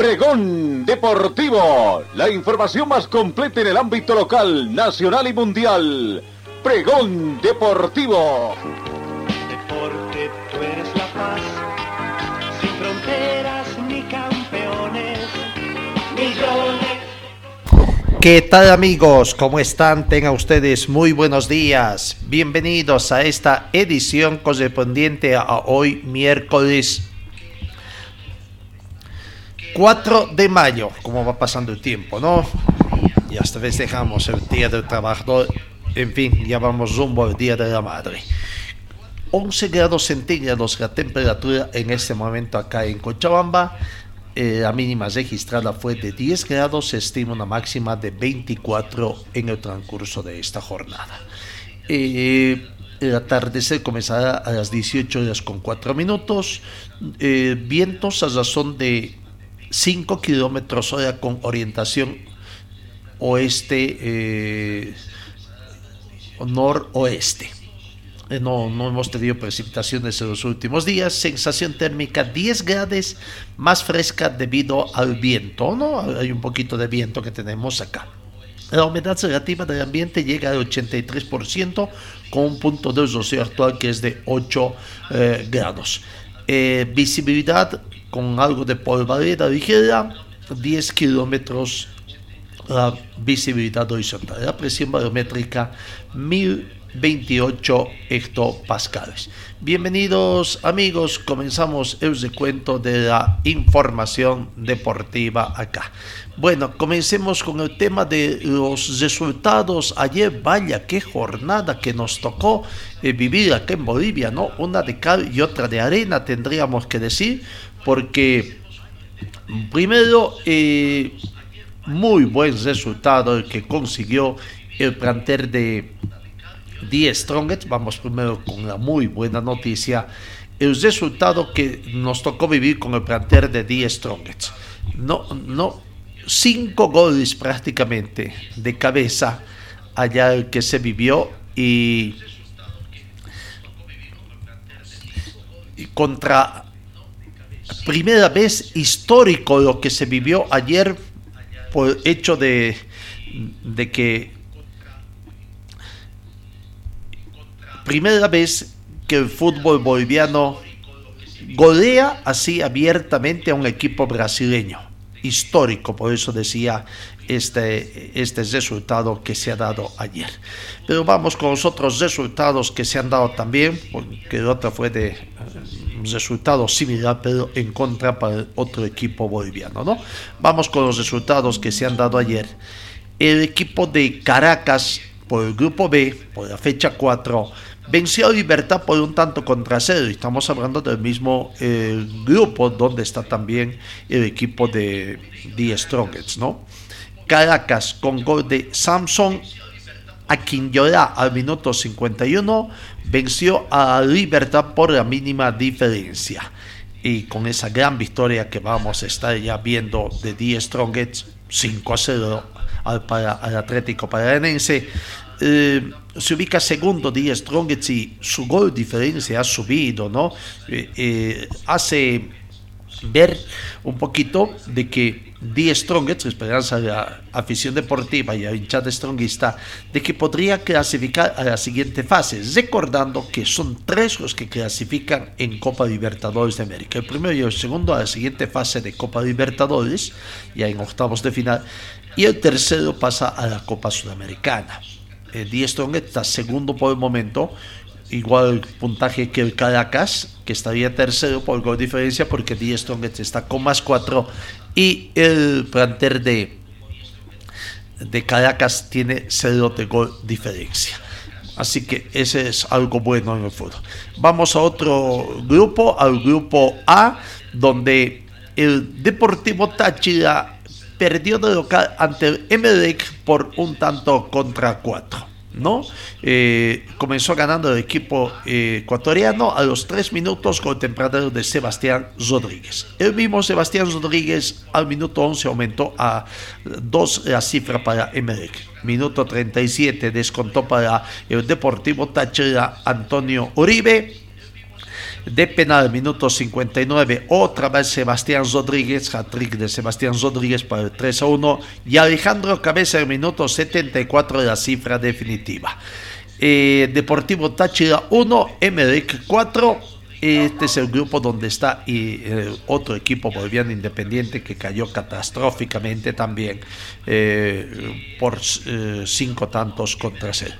Pregón Deportivo, la información más completa en el ámbito local, nacional y mundial. Pregón Deportivo. Deporte, tú eres la paz, sin fronteras ni campeones, millones. ¿Qué tal amigos? ¿Cómo están? Tengan ustedes muy buenos días. Bienvenidos a esta edición correspondiente a hoy miércoles 4 de mayo, como va pasando el tiempo, ¿no? Y hasta vez dejamos el Día del Trabajador, en fin, ya vamos rumbo al Día de la Madre. 11 grados centígrados la temperatura en este momento acá en Cochabamba. Eh, la mínima registrada fue de 10 grados, se estima una máxima de 24 en el transcurso de esta jornada. Eh, el atardecer comenzará a las 18 horas con 4 minutos. Eh, vientos a razón de 5 kilómetros hora con orientación oeste, eh, noroeste. Eh, no, no hemos tenido precipitaciones en los últimos días. Sensación térmica 10 grados más fresca debido al viento. ¿no? Hay un poquito de viento que tenemos acá. La humedad relativa del ambiente llega al 83% con un punto de rocío actual que es de 8 eh, grados. Eh, visibilidad con algo de polvareda ligera, 10 kilómetros la visibilidad horizontal. La presión barométrica 1028 hectopascales. Bienvenidos amigos, comenzamos el recuento de la información deportiva acá. Bueno, comencemos con el tema de los resultados. Ayer, vaya, qué jornada que nos tocó eh, vivir acá en Bolivia, ¿no? Una de cal y otra de arena, tendríamos que decir, porque primero, eh, muy buen resultado el que consiguió el planter de Die Strongest. Vamos primero con la muy buena noticia. El resultado que nos tocó vivir con el planter de Die Strongest. No, no, cinco goles prácticamente de cabeza allá el que se vivió y, y contra primera vez histórico lo que se vivió ayer por hecho de, de que primera vez que el fútbol boliviano golea así abiertamente a un equipo brasileño. Histórico, por eso decía este, este resultado que se ha dado ayer. Pero vamos con los otros resultados que se han dado también, porque el otro fue de un resultado similar, pero en contra para otro equipo boliviano. ¿no? Vamos con los resultados que se han dado ayer. El equipo de Caracas, por el grupo B, por la fecha 4, venció a Libertad por un tanto contra cero. Estamos hablando del mismo eh, grupo donde está también el equipo de The Strongest, ¿no? Caracas con gol de Samson a quien llora al minuto 51 venció a Libertad por la mínima diferencia. Y con esa gran victoria que vamos a estar ya viendo de The Strongest 5 a 0 al, para, al Atlético Paranense, eh, se ubica segundo Die Strongest y su gol diferencia ha subido, ¿no? Eh, eh, hace ver un poquito de que Die Strongest, esperanza de la afición deportiva y a hinchada stronguista, de que podría clasificar a la siguiente fase, recordando que son tres los que clasifican en Copa Libertadores de América. El primero y el segundo a la siguiente fase de Copa Libertadores, ya en octavos de final, y el tercero pasa a la Copa Sudamericana. Eh, Die Strongest está segundo por el momento, igual puntaje que el Caracas, que estaría tercero por gol diferencia, porque Die Strongest está con más 4 y el planter de, de Caracas tiene 0 de gol diferencia. Así que ese es algo bueno en el fútbol. Vamos a otro grupo, al grupo A, donde el Deportivo Táchira perdió de local ante el Emelec por un tanto contra cuatro. ¿No? Eh, comenzó ganando el equipo eh, ecuatoriano a los tres minutos con el tempranero de Sebastián Rodríguez. El mismo Sebastián Rodríguez al minuto 11 aumentó a dos la cifra para Emelec. Minuto 37 descontó para el Deportivo Táchira Antonio Uribe de penal, minuto 59, otra vez Sebastián Rodríguez, hat-trick de Sebastián Rodríguez para el 3 a 1, y Alejandro Cabeza, el minuto 74 de la cifra definitiva. Eh, Deportivo Táchira 1, Emerick 4. Este es el grupo donde está y eh, otro equipo boliviano independiente que cayó catastróficamente también eh, por cinco tantos contra cero.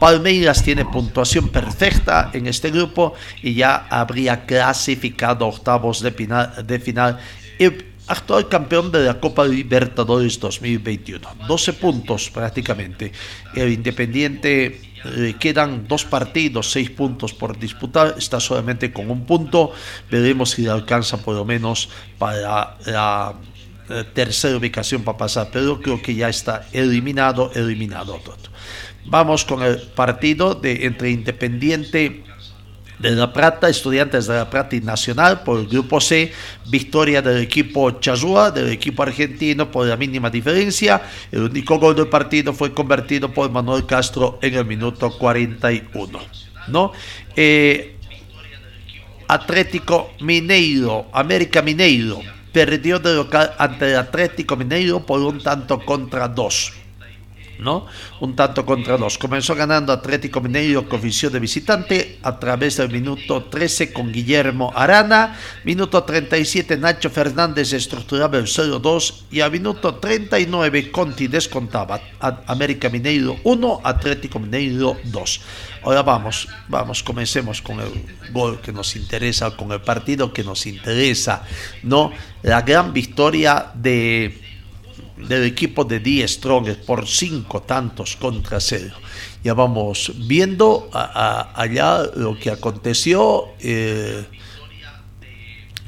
Palmeiras tiene puntuación perfecta en este grupo y ya habría clasificado octavos de final, de final el actual campeón de la Copa Libertadores 2021. 12 puntos prácticamente. El Independiente eh, quedan dos partidos, seis puntos por disputar, está solamente con un punto. Veremos si alcanza por lo menos para la eh, tercera ubicación para pasar, pero creo que ya está eliminado, eliminado todo. Vamos con el partido de entre Independiente de La Plata, Estudiantes de La Plata y Nacional por el grupo C, victoria del equipo Chazúa, del equipo argentino por la mínima diferencia. El único gol del partido fue convertido por Manuel Castro en el minuto 41. ¿no? Eh, Atlético Mineiro, América Mineiro, perdió de local ante Atlético Mineiro por un tanto contra dos. ¿No? Un tanto contra dos. Comenzó ganando Atlético Mineiro con visión de visitante a través del minuto 13 con Guillermo Arana. Minuto 37 Nacho Fernández estructuraba el 0-2 y a minuto 39 Conti descontaba América Mineiro 1, Atlético Mineiro 2. Ahora vamos, vamos, comencemos con el gol que nos interesa, con el partido que nos interesa, ¿no? La gran victoria de del equipo de Die Strong por cinco tantos contra cero. Ya vamos viendo allá lo que aconteció. Eh,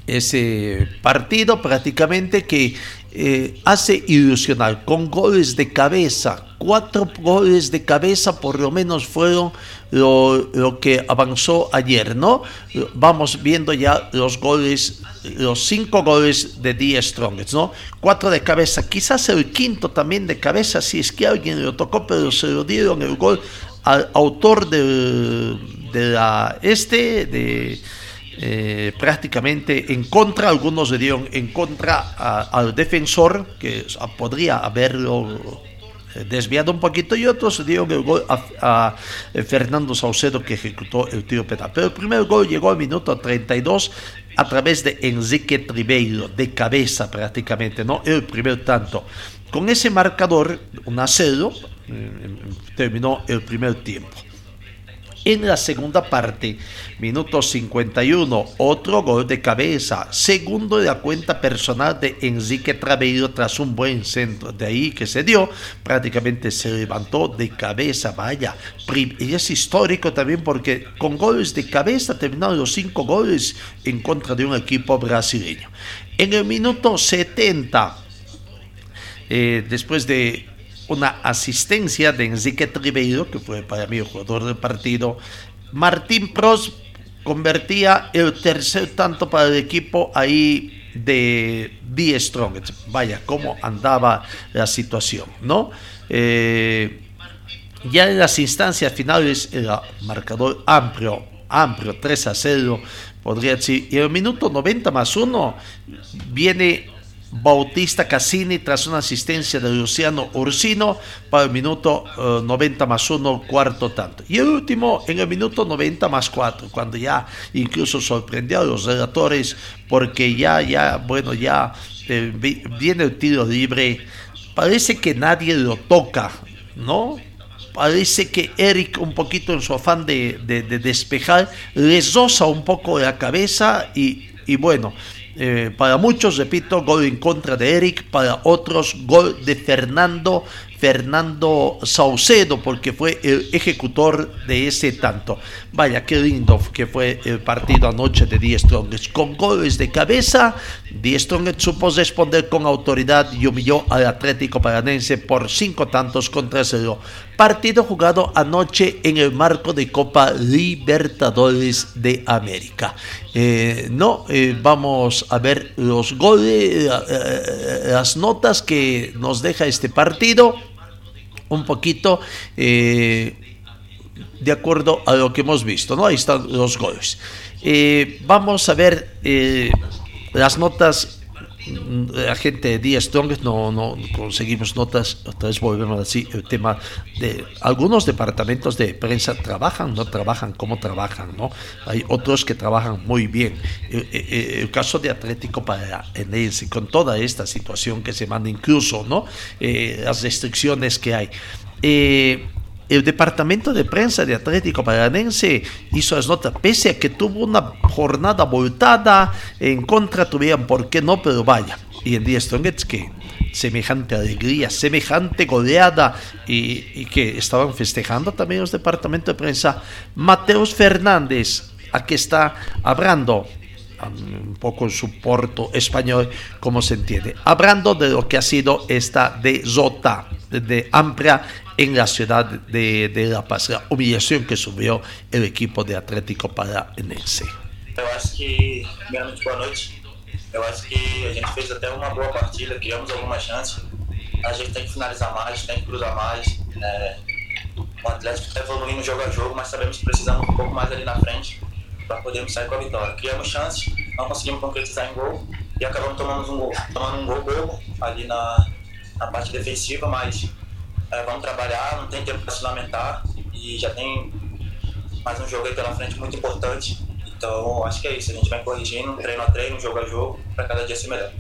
ese partido prácticamente que eh, hace ilusionar con goles de cabeza. Cuatro goles de cabeza por lo menos fueron lo, que avanzó ayer, ¿no? Vamos viendo ya los goles, los cinco goles de Die Strongest, ¿no? Cuatro de cabeza, quizás el quinto también de cabeza, si es que alguien lo tocó, pero se lo dieron el gol al autor de, de la este, de eh, prácticamente en contra, algunos le dieron en contra al defensor, que podría haberlo eh, desviado un poquito, y otros le dieron el gol a, eh, Fernando Saucedo, que ejecutó el tiro penal. Pero el primer gol llegó al minuto 32 a través de Enrique Tribeiro, de cabeza prácticamente, ¿no? El primer tanto. Con ese marcador, un a terminó el primer tiempo. En la segunda parte, minuto 51, otro gol de cabeza, segundo de la cuenta personal de Enrique Traveiro tras un buen centro. De ahí que se dio, prácticamente se levantó de cabeza, vaya. Y es histórico también porque con goles de cabeza terminaron los cinco goles en contra de un equipo brasileño. En el minuto 70, eh, después de una asistencia de Enrique Tribeiro, que fue para mí el jugador del partido. Martín Pros convertía el tercer tanto para el equipo ahí de Die Strong. Vaya, cómo andaba la situación, ¿no? Eh, ya en las instancias finales era marcador amplio, amplio, 3 a 0, podría decir. Y en el minuto 90 más 1 viene Bautista Cassini tras una asistencia de Luciano Ursino para el minuto 90 eh, más 1, cuarto tanto. Y el último en el minuto 90 más 4, cuando ya incluso sorprendió a los relatores porque ya, ya, bueno, ya eh, viene el tiro libre. Parece que nadie lo toca, ¿no? Parece que Eric, un poquito en su afán de, de, despejar, le zoza un poco la cabeza y, y bueno, eh, para muchos, repito, gol en contra de Eric, para otros, gol de Fernando Fernando Saucedo, porque fue el ejecutor de ese tanto. Vaya, qué lindo que fue el partido anoche de Die Strongest. Con goles de cabeza, Die Strongest supo responder con autoridad y humilló al Atlético Paranense por cinco tantos contra cero. Partido jugado anoche en el marco de Copa Libertadores de América. Eh, no, eh, vamos a ver los goles, eh, las notas que nos deja este partido. Un poquito de acuerdo a lo que hemos visto, ¿no? Ahí están los goles. vamos a ver las notas la gente de Díaz Strong no, no conseguimos notas, otra vez volvemos así, el tema de algunos departamentos de prensa trabajan, no trabajan, cómo trabajan, ¿no? Hay otros que trabajan muy bien. El, caso de Atlético para Enense, con toda esta situación que se manda incluso, ¿no? Eh, las restricciones que hay. Eh, el departamento de prensa de Atlético Paranense hizo las notas, pese a que tuvo una jornada voltada, en contra tuvieron, ¿por qué no? Pero vaya, y en día Strongets que semejante alegría, semejante goleada y, que estaban festejando también los departamentos de prensa. Mateus Fernández, aquí está hablando un poco en su porto español, como se entiende, hablando de lo que ha sido esta de Zota, de amplia en la ciudad de, de La Paz, a humillação que subiu o equipo de Atlético Paranense. Eu acho que, primeiramente, boa noite. Eu acho que a gente fez até uma boa partida, criamos algumas chances. A gente tem que finalizar mais, tem que cruzar mais. É, o Atlético está evoluindo jogo a jogo, mas sabemos que precisamos um pouco mais ali na frente para podermos sair com a vitória. Criamos chances, não conseguimos concretizar em gol e acabamos tomando um gol, tomando um gol bobo ali na, na parte defensiva, mas é, vamos trabalhar, não tem tempo para se lamentar e já tem mais um jogo aí pela frente muito importante. Então, acho que é isso. A gente vai corrigindo, treino a treino, jogo a jogo, para cada dia ser melhor.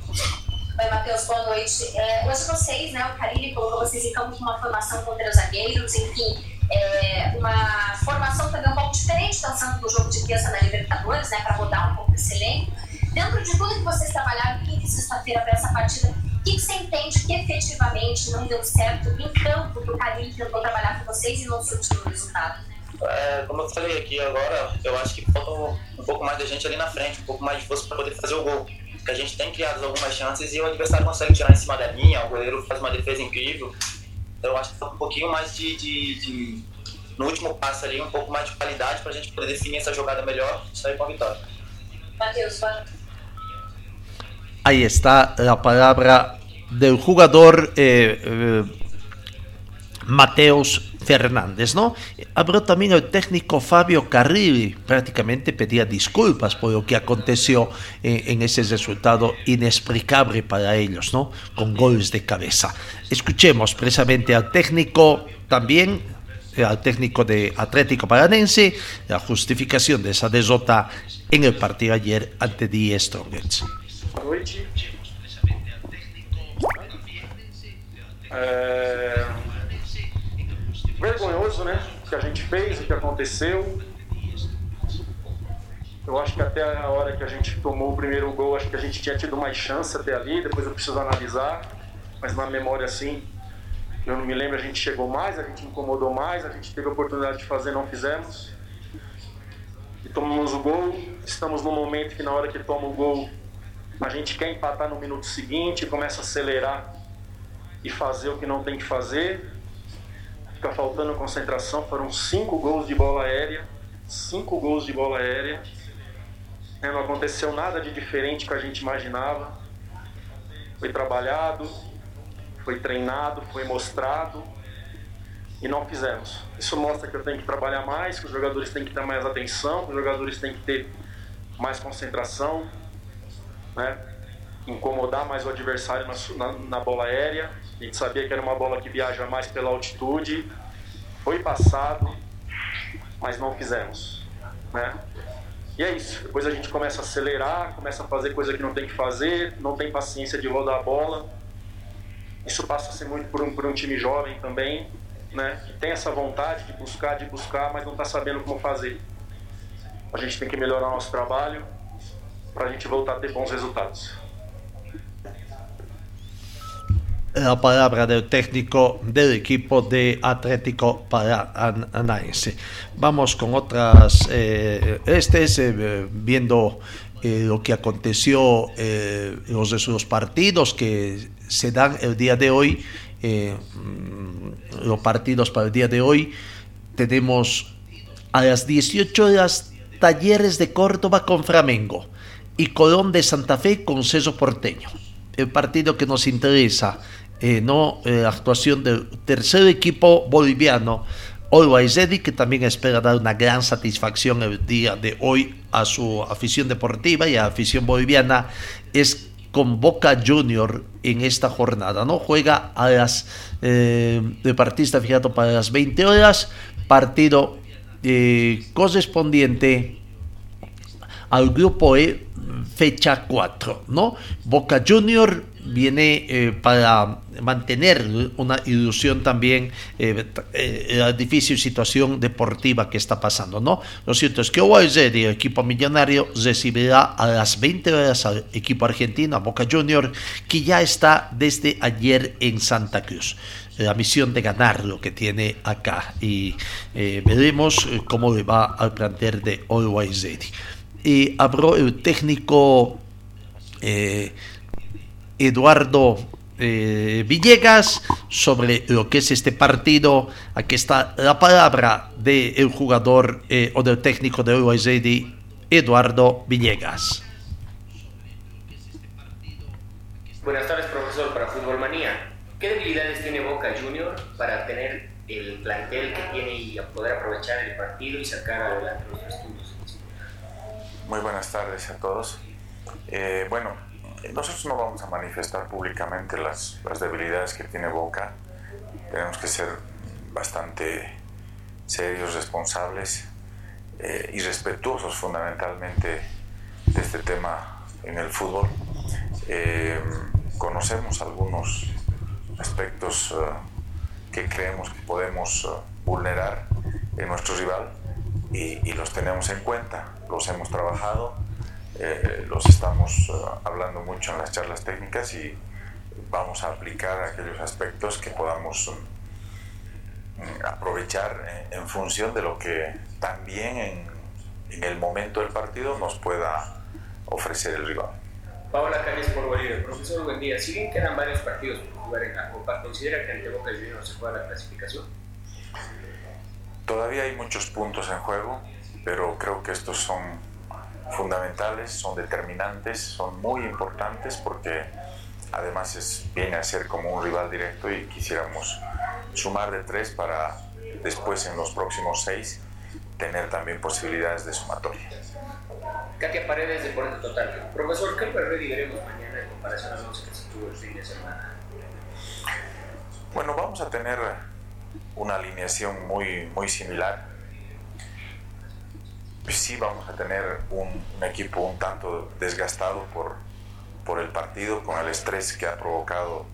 Oi, Matheus, boa noite. É, hoje vocês, né, o Carilli colocou vocês em campo com uma formação contra os zagueiros, enfim, é, uma formação também um pouco diferente, pensando no jogo de terça na Libertadores, né, para rodar um pouco esse elenco. Dentro de tudo que vocês trabalharam quinta e sexta-feira para essa partida, que, que você entende que efetivamente não deu certo em campo que o Carilho tentou trabalhar com vocês e não surtiu o resultado? É, como eu falei aqui agora, eu acho que falta um pouco mais da gente ali na frente, um pouco mais de força para poder fazer o gol. Porque a gente tem criado algumas chances e o adversário consegue tirar em cima da linha, o goleiro faz uma defesa incrível. Então eu acho que falta um pouquinho mais de, de, de no último passo ali, um pouco mais de qualidade para a gente poder definir essa jogada melhor e sair com a vitória. Matheus, Ahí está la palabra del jugador eh, eh, Mateus Fernández, ¿no? Habló también el técnico Fabio Carrilli, prácticamente pedía disculpas por lo que aconteció eh, en ese resultado inexplicable para ellos, ¿no? Con goles de cabeza. Escuchemos precisamente al técnico también, al técnico de Atlético Paranense, la justificación de esa desota en el partido ayer ante Die Strongets. Noite. É... Vergonhoso, né? O que a gente fez, o que aconteceu. Eu acho que até a hora que a gente tomou o primeiro gol, acho que a gente tinha tido mais chance até ali. Depois eu preciso analisar. Mas na memória, assim, eu não me lembro. A gente chegou mais, a gente incomodou mais, a gente teve a oportunidade de fazer, não fizemos. E tomamos o gol. Estamos no momento que, na hora que toma o gol, a gente quer empatar no minuto seguinte, começa a acelerar e fazer o que não tem que fazer. Fica faltando concentração. Foram cinco gols de bola aérea. Cinco gols de bola aérea. É, não aconteceu nada de diferente que a gente imaginava. Foi trabalhado, foi treinado, foi mostrado e não fizemos. Isso mostra que eu tenho que trabalhar mais, que os jogadores têm que ter mais atenção, que os jogadores têm que ter mais concentração, né? incomodar mais o adversário na, na, na, bola aérea. A gente sabia que era uma bola que viaja mais pela altitude. Foi passado, mas não fizemos. Né? E é isso. Depois a gente começa a acelerar, começa a fazer coisa que não tem que fazer, não tem paciência de rodar a bola. Isso passa a ser muito por um, por um time jovem também, né? que tem essa vontade de buscar, de buscar, mas não está sabendo como fazer. A gente tem que melhorar nosso trabalho para a gente voltar a ter bons resultados. la palabra del técnico del equipo de Atlético Paranaense. Vamos con otras, eh, este es eh, viendo eh, lo que aconteció, los de los partidos que se dan el día de hoy, mm, los partidos para el día de hoy, tenemos a las 18 horas Talleres de Córdoba con Flamengo y Colón de Santa Fe con Ceso Porteño. El partido que nos interesa, eh, no eh, actuación del tercer equipo boliviano, Always Ready, que también espera dar una gran satisfacción el día de hoy a su afición deportiva y a la afición boliviana, es con Boca Junior en esta jornada. ¿no? Juega a las eh, de partista fijado para las 20 horas, partido correspondiente al grupo E fecha 4, ¿no? Boca Junior viene eh, para mantener una ilusión también eh, eh, la difícil situación deportiva que está pasando, ¿no? Lo cierto es que OAZ, el equipo millonario, recibirá a las 20 horas al equipo argentino, a Boca Junior, que ya está desde ayer en Santa Cruz la misión de ganar lo que tiene acá y veremos cómo le va al plantel de Always y habló el técnico eh, Eduardo eh, Villegas sobre lo que es este partido. Aquí está la palabra del jugador eh, o del técnico de UAZ, Eduardo Villegas. Buenas tardes, profesor, para Fútbol Manía. ¿Qué debilidades tiene Boca Junior para tener el plantel que tiene y poder aprovechar el partido y sacar adelante los estudios? Muy buenas tardes a todos. Eh, bueno, nosotros no vamos a manifestar públicamente las, debilidades que tiene Boca. Tenemos que ser bastante serios, responsables eh, y respetuosos fundamentalmente de este tema en el fútbol. Eh, conocemos algunos aspectos que creemos que podemos vulnerar en nuestro rival y, los tenemos en cuenta, los hemos trabajado, eh, los estamos eh, hablando mucho en las charlas técnicas y vamos a aplicar aquellos aspectos que podamos mm, aprovechar en, función de lo que también en, en, el momento del partido nos pueda ofrecer el rival. Paola Canes por Bolívar. Profesor, buen día. Si bien quedan varios partidos por jugar en la Copa, ¿considera que ante Boca Juniors se juega la clasificación? Todavía hay muchos puntos en juego, pero creo que estos son fundamentales, son determinantes, son muy importantes porque además es, viene a ser como un rival directo y quisiéramos sumar de tres para después en los próximos seis tener también posibilidades de sumatoria. Katia Paredes, de Deporte Total. Profesor, ¿qué Reddy veremos mañana en comparación a los que se tuvo el fin de semana? Bueno, vamos a tener una alineación muy, muy similar. Sí vamos a tener un, equipo un tanto desgastado por, por el partido, con el estrés que ha provocado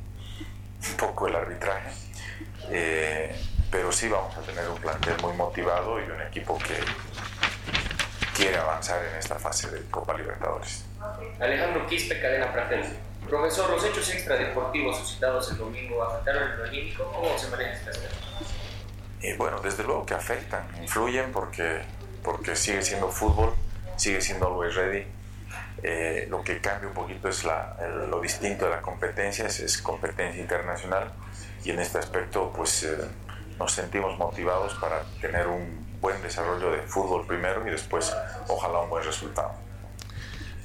un poco el arbitraje. Eh, pero sí vamos a tener un plantel muy motivado y un equipo que quiere avanzar en esta fase de Copa Libertadores. Alejandro Quispe, cadena Pratel. Profesor, los hechos extradeportivos suscitados el domingo afectaron el anímico. ¿Cómo se maneja esta y bueno, desde luego que afectan, influyen porque, porque sigue siendo fútbol, sigue siendo always ready. Eh, lo que cambia un poquito es la, lo distinto de la competencia, es, competencia internacional y en este aspecto pues eh, nos sentimos motivados para tener un buen desarrollo de fútbol primero y después ojalá un buen resultado.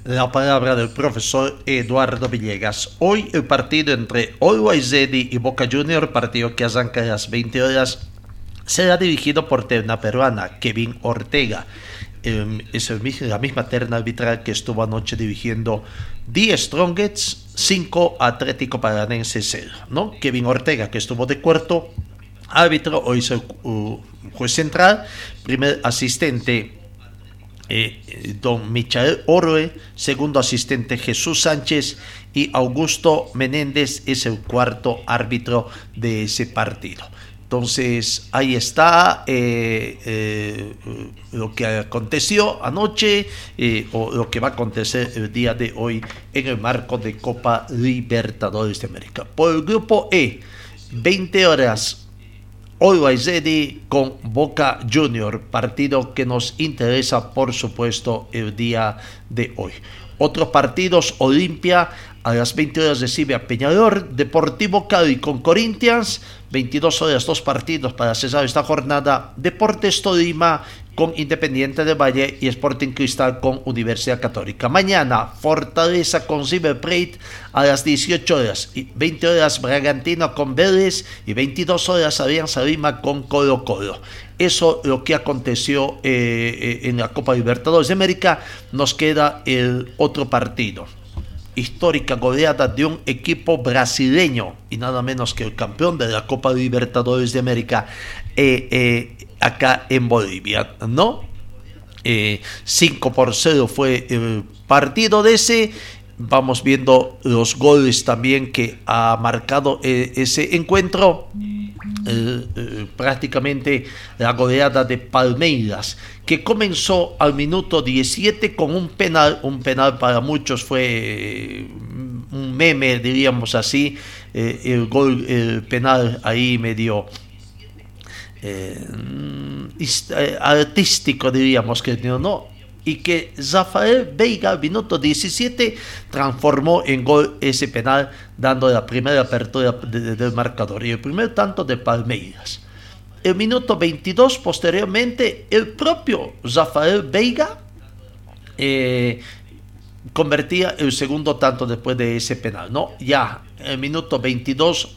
La palabra del profesor Eduardo Villegas. Hoy el partido entre Always Ready y Boca Junior, partido que arranca a las 20 horas será dirigido por terna peruana, Kevin Ortega. Em, es la misma terna arbitral que estuvo anoche dirigiendo 10 Strongets, 5 Atlético Paranense 0. ¿no? Kevin Ortega, que estuvo de cuarto árbitro, hoy es el juez central, primer asistente eh, don Michael Orue, segundo asistente Jesús Sánchez y Augusto Menéndez es el cuarto árbitro de ese partido. Entonces, ahí está eh, eh, lo que aconteció anoche eh, o lo que va a acontecer el día de hoy en el marco de Copa Libertadores de América. Por el grupo E, 20 horas, Always Ready con Boca Junior, partido que nos interesa, por supuesto, el día de hoy. Otros partidos, Olimpia a las 20 horas recibe a Peñador, Deportivo Cali con Corinthians, 22 horas, dos partidos para cesar esta jornada, Deportes Tolima con Independiente de Valle y Sporting Cristal con Universidad Católica. Mañana, Fortaleza con River Plate a las 18 horas, y 20 horas Bragantino con Vélez y 22 horas Alianza Lima con Colo Colo. Eso lo que aconteció eh, eh, en la Copa Libertadores de América. Nos queda el otro partido histórica goleada de un equipo brasileño y nada menos que el campeón de la Copa Libertadores de América eh, eh, acá en Bolivia, ¿no? 5 eh, por 0 fue el partido de ese. Vamos viendo los goles también que ha marcado ese encuentro. Prácticamente la goleada de Palmeiras que comenzó al minuto 17 con un penal, un penal para muchos fue eh, un meme, diríamos así, eh, el gol, el penal ahí medio eh, artístico, diríamos que no, y que Zafael Veiga, minuto 17, transformó en gol ese penal, dando la primera apertura del marcador y el primer tanto de Palmeiras. El minuto 22, posteriormente, el propio Rafael Veiga eh, convertía el segundo tanto después de ese penal. No, ya, el minuto 22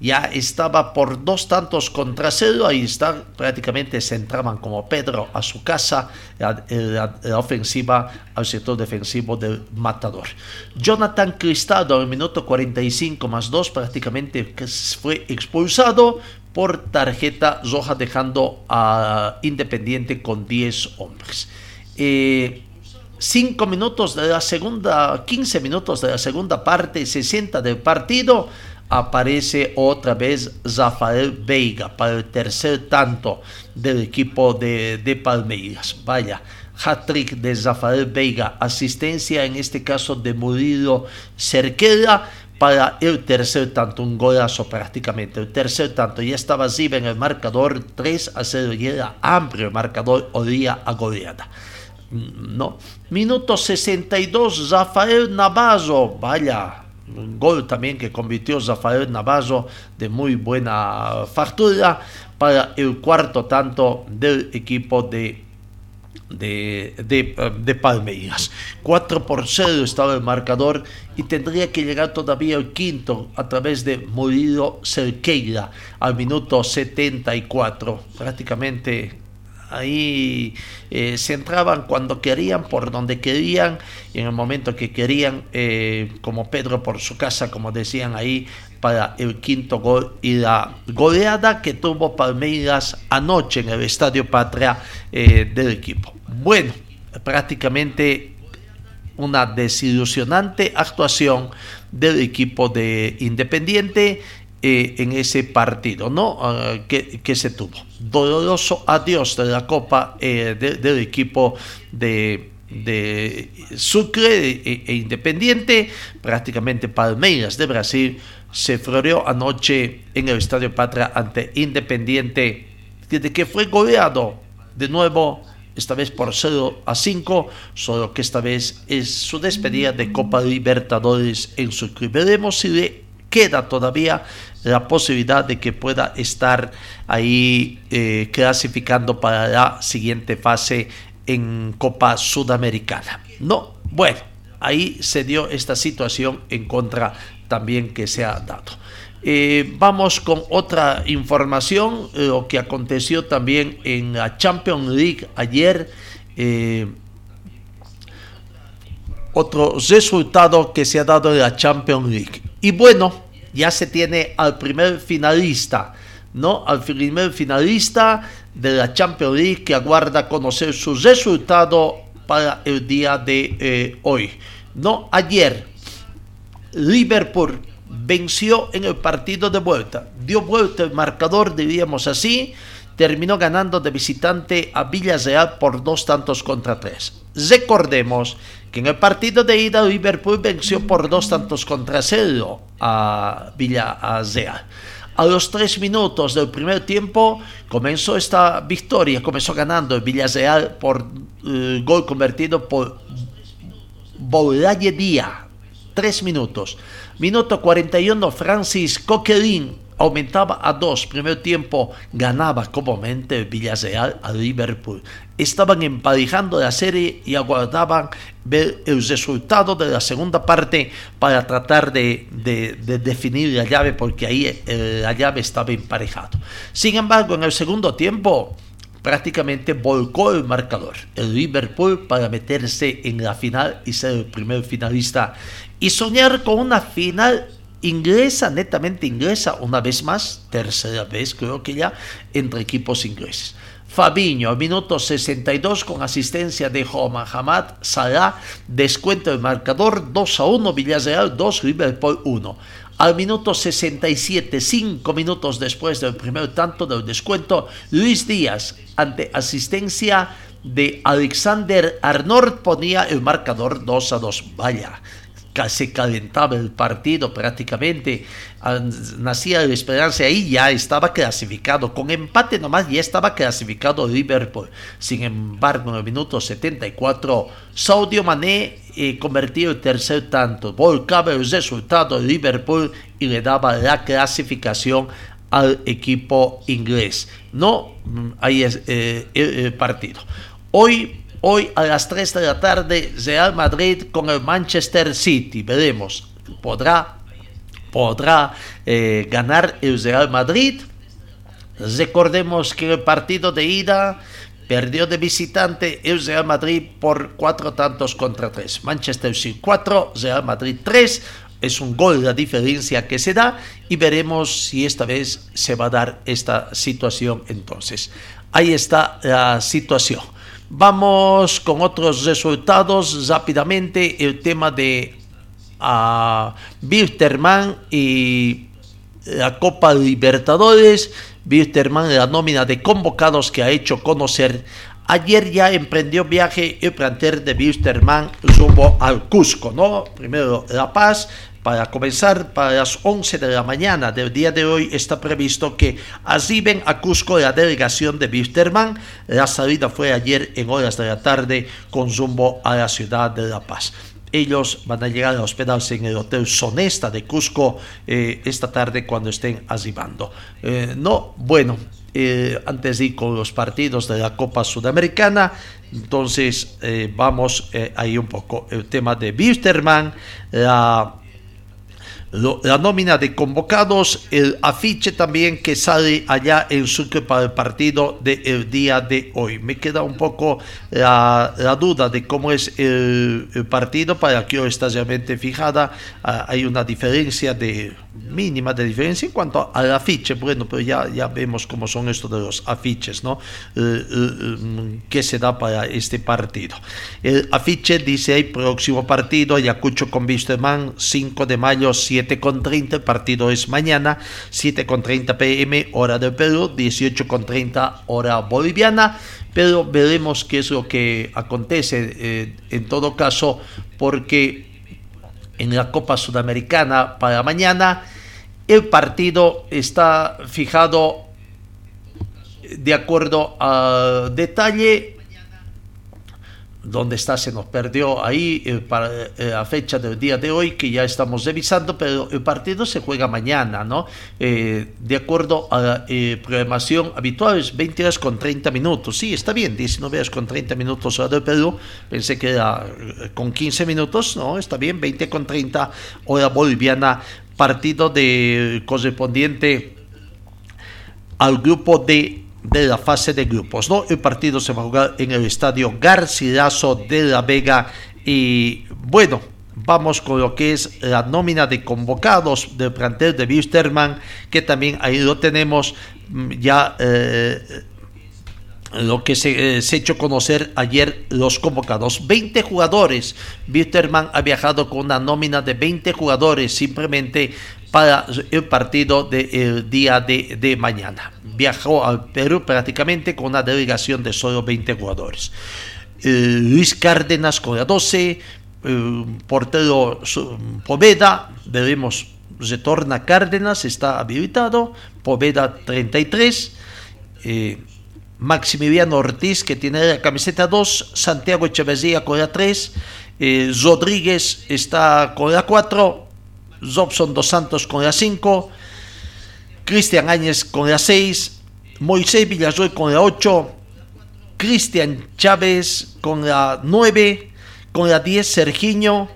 ya estaba por dos tantos contra cero, ahí está, prácticamente se entraban como Pedro a su casa, la, ofensiva al sector defensivo del matador. Jonathan Cristaldo en el minuto 45 más 2 prácticamente fue expulsado por tarjeta roja dejando a Independiente con 10 hombres. 5 eh, minutos de la segunda, 15 minutos de la segunda parte, 60 del partido, aparece otra vez Rafael Veiga para el tercer tanto del equipo de, de Palmeiras. Vaya, hat-trick de Rafael Veiga, asistencia en este caso de Murillo Cerquera para el tercer tanto, un golazo prácticamente. El tercer tanto ya estaba así en el marcador 3 a 0 y era amplio el marcador, olía a goleada. Mm, no. Minuto 62, Rafael Navarro, vaya, un gol también que convirtió Rafael Navarro de muy buena factura para el cuarto tanto del equipo de de, de, Palmeiras. 4 por 0 estaba el marcador y tendría que llegar todavía el quinto a través de Murilo Cerqueira al minuto 74. Prácticamente ahí eh, se entraban cuando querían, por donde querían, y en el momento que querían, eh, como Pedro por su casa, como decían ahí, para el quinto gol y la goleada que tuvo Palmeiras anoche en el Estadio Patria eh, del equipo. Bueno, prácticamente una desilusionante actuación del equipo de Independiente eh, en ese partido ¿no? Ah, que, se tuvo. Doloroso adiós de la Copa eh, del equipo de, de Sucre e, e, Independiente, prácticamente Palmeiras de Brasil, se floreó anoche en el Estadio Patria ante Independiente, desde que fue goleado de nuevo esta vez por 0 a 5, solo que esta vez es su despedida de Copa Libertadores en su club. Veremos si le queda todavía la posibilidad de que pueda estar ahí eh, clasificando para la siguiente fase en Copa Sudamericana. No, bueno, ahí se dio esta situación en contra también que se ha dado. Eh, vamos con otra información, lo que aconteció también en la Champions League ayer. Eh, otro resultado que se ha dado en la Champions League. Y bueno, ya se tiene al primer finalista, ¿no? Al primer finalista de la Champions League que aguarda conocer su resultado para el día de eh, hoy. No, ayer, Liverpool venció en el partido de vuelta. Dio vuelta el marcador, diríamos así. Terminó ganando de visitante a Villarreal por dos tantos contra tres. Recordemos que en el partido de ida Liverpool venció por dos tantos contra cero a Villarreal. A los tres minutos del primer tiempo comenzó esta victoria, comenzó ganando el Villarreal por eh, gol convertido por Boulaye Díaz. Tres minutos. Minuto 41, Francis Coquelin aumentaba a dos. Primer tiempo ganaba cómodamente Villarreal a Liverpool. Estaban emparejando la serie y aguardaban ver el resultado de la segunda parte para tratar de, definir la llave porque ahí eh, la llave estaba emparejado. Sin embargo, en el segundo tiempo prácticamente volcó el marcador. El Liverpool para meterse en la final y ser el primer finalista y soñar con una final inglesa, netamente inglesa, una vez más, tercera vez creo que ya, entre equipos ingleses. Fabiño, minuto 62 con asistencia de Hamad Salah, descuento el marcador 2 a 1, Villarreal 2, Liverpool 1. Al minuto 67, cinco minutos después del primer tanto del descuento, Luis Díaz, ante asistencia de Alexander Arnold, ponía el marcador 2 a 2. Vaya, se calentaba el partido prácticamente, nacía la esperanza ahí ya estaba clasificado, con empate nomás ya estaba clasificado Liverpool. Sin embargo, en el minuto 74, Saudio Mané eh, convertía el tercer tanto, volcaba el resultado de Liverpool y le daba la clasificación al equipo inglés. No, mm, ahí es eh, el partido. Hoy Hoy a las 3 de la tarde, Real Madrid con el Manchester City. Veremos, podrá, podrá eh, ganar el Real Madrid. Recordemos que el partido de ida perdió de visitante el Real Madrid por cuatro tantos contra tres. Manchester City 4, Real Madrid 3. Es un gol la diferencia que se da y veremos si esta vez se va a dar esta situación entonces. Ahí está la situación. Vamos con otros resultados rápidamente. El tema de uh, y la Copa Libertadores. Wilterman, la nómina de convocados que ha hecho conocer. Ayer ya emprendió viaje el plantel de Wilterman rumbo al Cusco, ¿no? Primero La Paz, para comenzar, para las 11 de la mañana del día de hoy está previsto que arriben a Cusco la delegación de Wisterman. La salida fue ayer en horas de la tarde con rumbo a la ciudad de La Paz. Ellos van a llegar a hospedarse en el Hotel Sonesta de Cusco eh, esta tarde cuando estén arribando. Eh, no, bueno, eh, antes de ir con los partidos de la Copa Sudamericana, entonces vamos ahí un poco. El tema de Wisterman, la la nómina de convocados, el afiche también que sale allá en Sucre para el partido del día de hoy. Me queda un poco la, duda de cómo es el, partido para que hoy está realmente fijada. Ah, hay una diferencia de mínima de diferencia en cuanto al afiche. Bueno, pero ya, ya vemos cómo son estos de los afiches, ¿no? Eh, eh, eh, ¿Qué se da para este partido? El afiche dice ahí próximo partido, Ayacucho con Wisterman, 5 de mayo, 7 con 30. El partido es mañana, 7 con 30 pm, hora del Perú, 18 con 30 hora boliviana. Pero veremos qué es lo que acontece en todo caso, porque en la Copa Sudamericana para mañana. El partido está fijado de acuerdo a detalle dónde está se nos perdió ahí eh, para eh, la fecha del día de hoy que ya estamos revisando, pero el partido se juega mañana, ¿no? Eh, de acuerdo a la programación habitual es 20 horas con 30 minutos, sí, está bien, 19 horas con 30 minutos hora de Perú, pensé que era con 15 minutos, no, está bien, 20 con 30 hora boliviana, partido de correspondiente al grupo de de la fase de grupos. ¿no? El partido se va a jugar en el estadio Garcilaso de la Vega y bueno, vamos con lo que es la nómina de convocados del plantel de Wisterman, que también ahí lo tenemos mm, ya. Eh, lo que se, eh, se, hecho conocer ayer los convocados. 20 jugadores. Wisterman ha viajado con una nómina de 20 jugadores simplemente para el partido del día de, mañana. Viajó al Perú prácticamente con una delegación de solo 20 jugadores. Eh, Luis Cárdenas con la 12, eh, portero Poveda, veremos, retorna Cárdenas, está habilitado, Poveda 33, eh, Maximiliano Ortiz que tiene la camiseta 2, Santiago Echeverría con la 3, Rodríguez está con la 4, Robson Dos Santos con la 5, Cristian Áñez con la 6, Moisés Villarroel con la 8, Cristian Chávez con la 9, con la 10 Sergiño,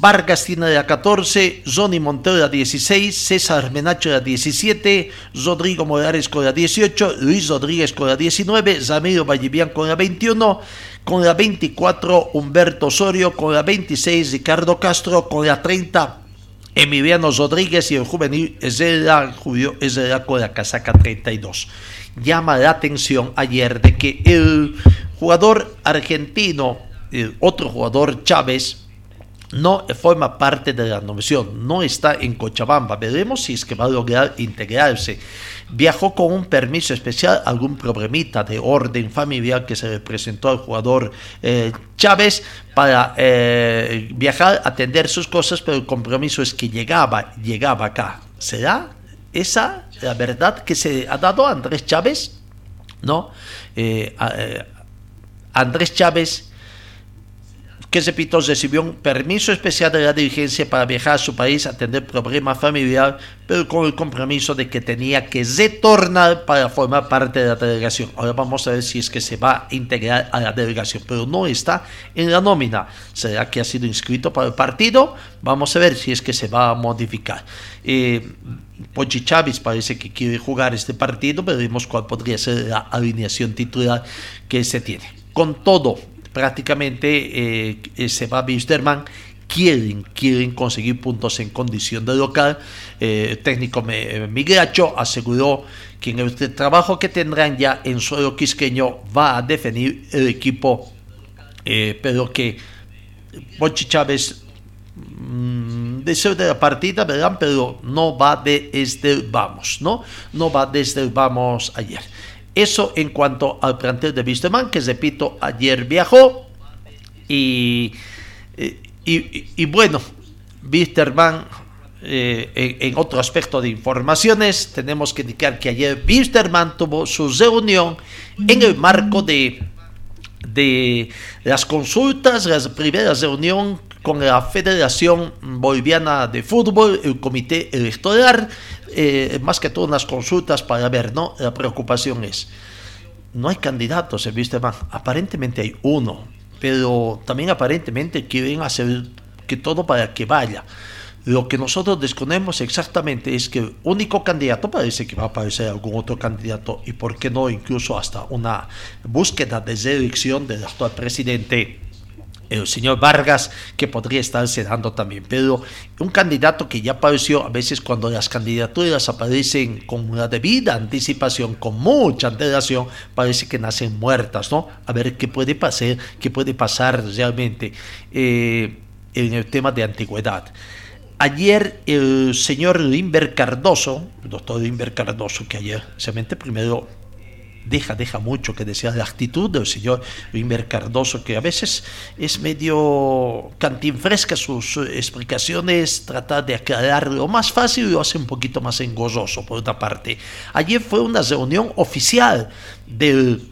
Vargas tiene la 14, Johnny Montero la 16, César Menacho la 17, Rodrigo Morales con la 18, Luis Rodríguez con la 19, Ramiro Vallivian con la 21, con la 24 Humberto Osorio, con la 26 Ricardo Castro, con la 30 Emiliano Rodríguez y el juvenil Ezra Julio Ezra con la casaca 32. Llama la atención ayer de que el jugador argentino, el otro jugador Chávez, no forma parte de la nominación, no está en Cochabamba. Veremos si es que va a lograr integrarse. Viajó con un permiso especial, algún problemita de orden familiar que se le presentó al jugador eh, Chávez para eh, viajar, atender sus cosas, pero el compromiso es que llegaba, llegaba acá. ¿Será esa la verdad que se ha dado a Andrés Chávez? ¿No? Eh, Andrés Chávez que repito, recibió un permiso especial de la dirigencia para viajar a su país a atender problemas familiares, pero con el compromiso de que tenía que retornar para formar parte de la delegación. Ahora vamos a ver si es que se va a integrar a la delegación, pero no está en la nómina. ¿Será que ha sido inscrito para el partido? Vamos a ver si es que se va a modificar. Eh, Pochi Chávez parece que quiere jugar este partido, veremos cuál podría ser la alineación titular que se tiene. Con todo, prácticamente eh, se va Wisterman quieren, quieren conseguir puntos en condición de local. Eh, el técnico Migracho aseguró que en el trabajo que tendrán ya en suelo quisqueño va a definir el equipo, eh, pero que Pochi Chávez mm, deseo de la partida, ¿verdad? Pero no va desde el vamos, ¿no? No va desde el vamos ayer. Eso en cuanto al plantel de Wisterman, que repito, ayer viajó y, y, bueno, Wisterman, eh, en, otro aspecto de informaciones, tenemos que indicar que ayer Wisterman tuvo su reunión en el marco de, de las consultas, las primeras reunión con la Federación Boliviana de Fútbol, el Comité Electoral, eh, más que todo unas consultas para ver, ¿no? La preocupación es, no hay candidatos en Wisterman, aparentemente hay uno, pero también aparentemente quieren hacer que todo para que vaya. Lo que nosotros desconocemos exactamente es que el único candidato parece que va a aparecer algún otro candidato y por qué no incluso hasta una búsqueda de reelección del actual presidente el señor Vargas, que podría estarse dando también. Pero un candidato que ya apareció a veces cuando las candidaturas aparecen con una debida anticipación, con mucha antelación, parece que nacen muertas, ¿no? A ver qué puede pasar, qué puede pasar realmente eh, en el tema de antigüedad. Ayer el señor Limber Cardoso, el doctor Limber Cardoso, que ayer realmente primero deja, deja mucho que desear la actitud del señor Wimber Cardoso, que a veces es medio cantinfresca sus explicaciones, trata de aclarar lo más fácil y lo hace un poquito más engorroso, por otra parte. Ayer fue una reunión oficial del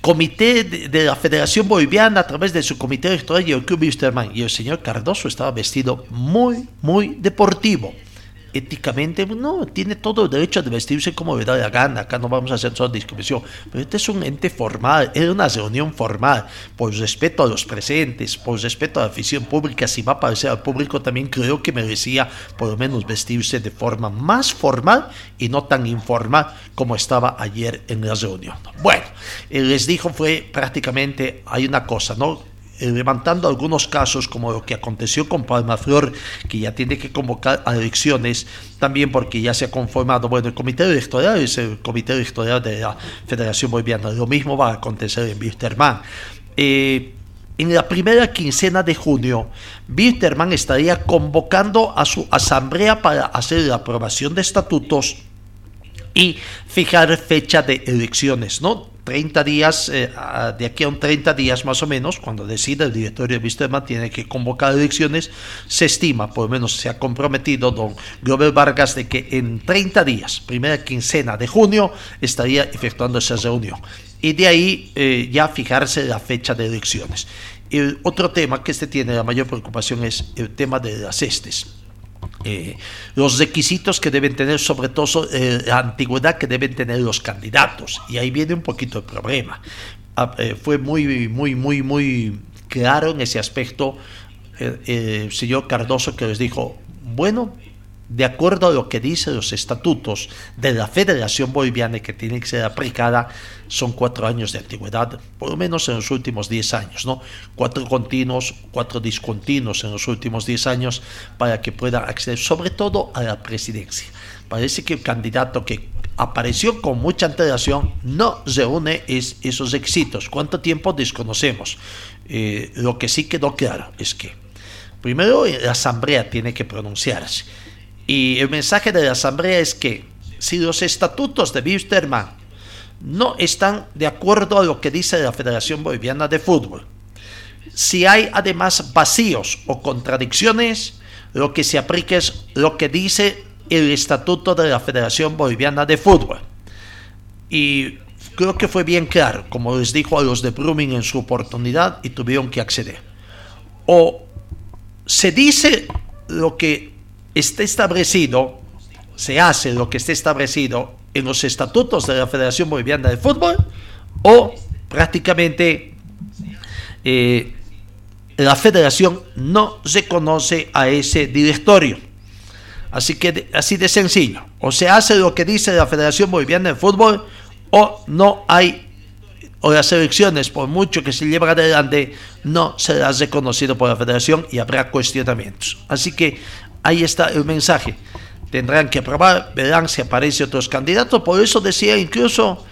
comité de, la Federación Boliviana a través de su comité electoral y el Club Wisterman. Y el señor Cardoso estaba vestido muy, muy deportivo éticamente, no, tiene todo el derecho de vestirse como le da la gana, acá no vamos a hacer solo discriminación, pero este es un ente formal, es una reunión formal, por respeto a los presentes, por respeto a la afición pública, si va a aparecer al público también creo que merecía por lo menos vestirse de forma más formal y no tan informal como estaba ayer en la reunión. Bueno, les dijo fue prácticamente, hay una cosa, ¿no? Eh, levantando algunos casos como lo que aconteció con Palmaflor, que ya tiene que convocar a elecciones, también porque ya se ha conformado, bueno, el comité electoral es el comité electoral de la Federación Boliviana, lo mismo va a acontecer en Wisterman. Eh, en la primera quincena de junio, Bitterman estaría convocando a su asamblea para hacer la aprobación de estatutos y fijar fecha de elecciones, ¿no? 30 días, eh, de aquí a un 30 días más o menos, cuando decida el directorio de Bitterman tiene que convocar elecciones, se estima, por lo menos se ha comprometido don Glover Vargas de que en 30 días, primera quincena de junio, estaría efectuando esa reunión y de ahí eh, ya fijarse la fecha de elecciones. El otro tema que este tiene la mayor preocupación es el tema de las estes. Eh, los requisitos que deben tener, sobre todo eh, la antigüedad que deben tener los candidatos. Y ahí viene un poquito el problema. Ah, fue muy, muy, muy, muy claro en ese aspecto el señor Cardoso que les dijo, bueno, de acuerdo a lo que dicen los estatutos de la Federación Boliviana que tiene que ser aplicada, son cuatro años de antigüedad, por lo menos en los últimos diez años, ¿no? Cuatro continuos, cuatro discontinuos en los últimos diez años para que pueda acceder sobre todo a la presidencia. Parece que el candidato que apareció con mucha antelación no reúne esos éxitos. ¿Cuánto tiempo desconocemos? Eh, lo que sí quedó claro es que primero la asamblea tiene que pronunciarse y el mensaje de la Asamblea es que si los estatutos de Wisterman no están de acuerdo a lo que dice la Federación Boliviana de Fútbol, si hay además vacíos o contradicciones, lo que se aplica es lo que dice el estatuto de la Federación Boliviana de Fútbol. Y creo que fue bien claro, como les dijo a los de Brumming en su oportunidad y tuvieron que acceder. O se dice lo que esté establecido, se hace lo que esté establecido en los estatutos de la Federación Boliviana de Fútbol o prácticamente eh, la federación no reconoce a ese directorio. Así que así de sencillo, o se hace lo que dice la Federación Boliviana de Fútbol o no hay o las elecciones, por mucho que se lleven adelante, no será reconocido por la federación y habrá cuestionamientos. Así que Ahí está el mensaje. Tendrán que aprobar, verán si aparece otros candidatos. Por eso decía incluso,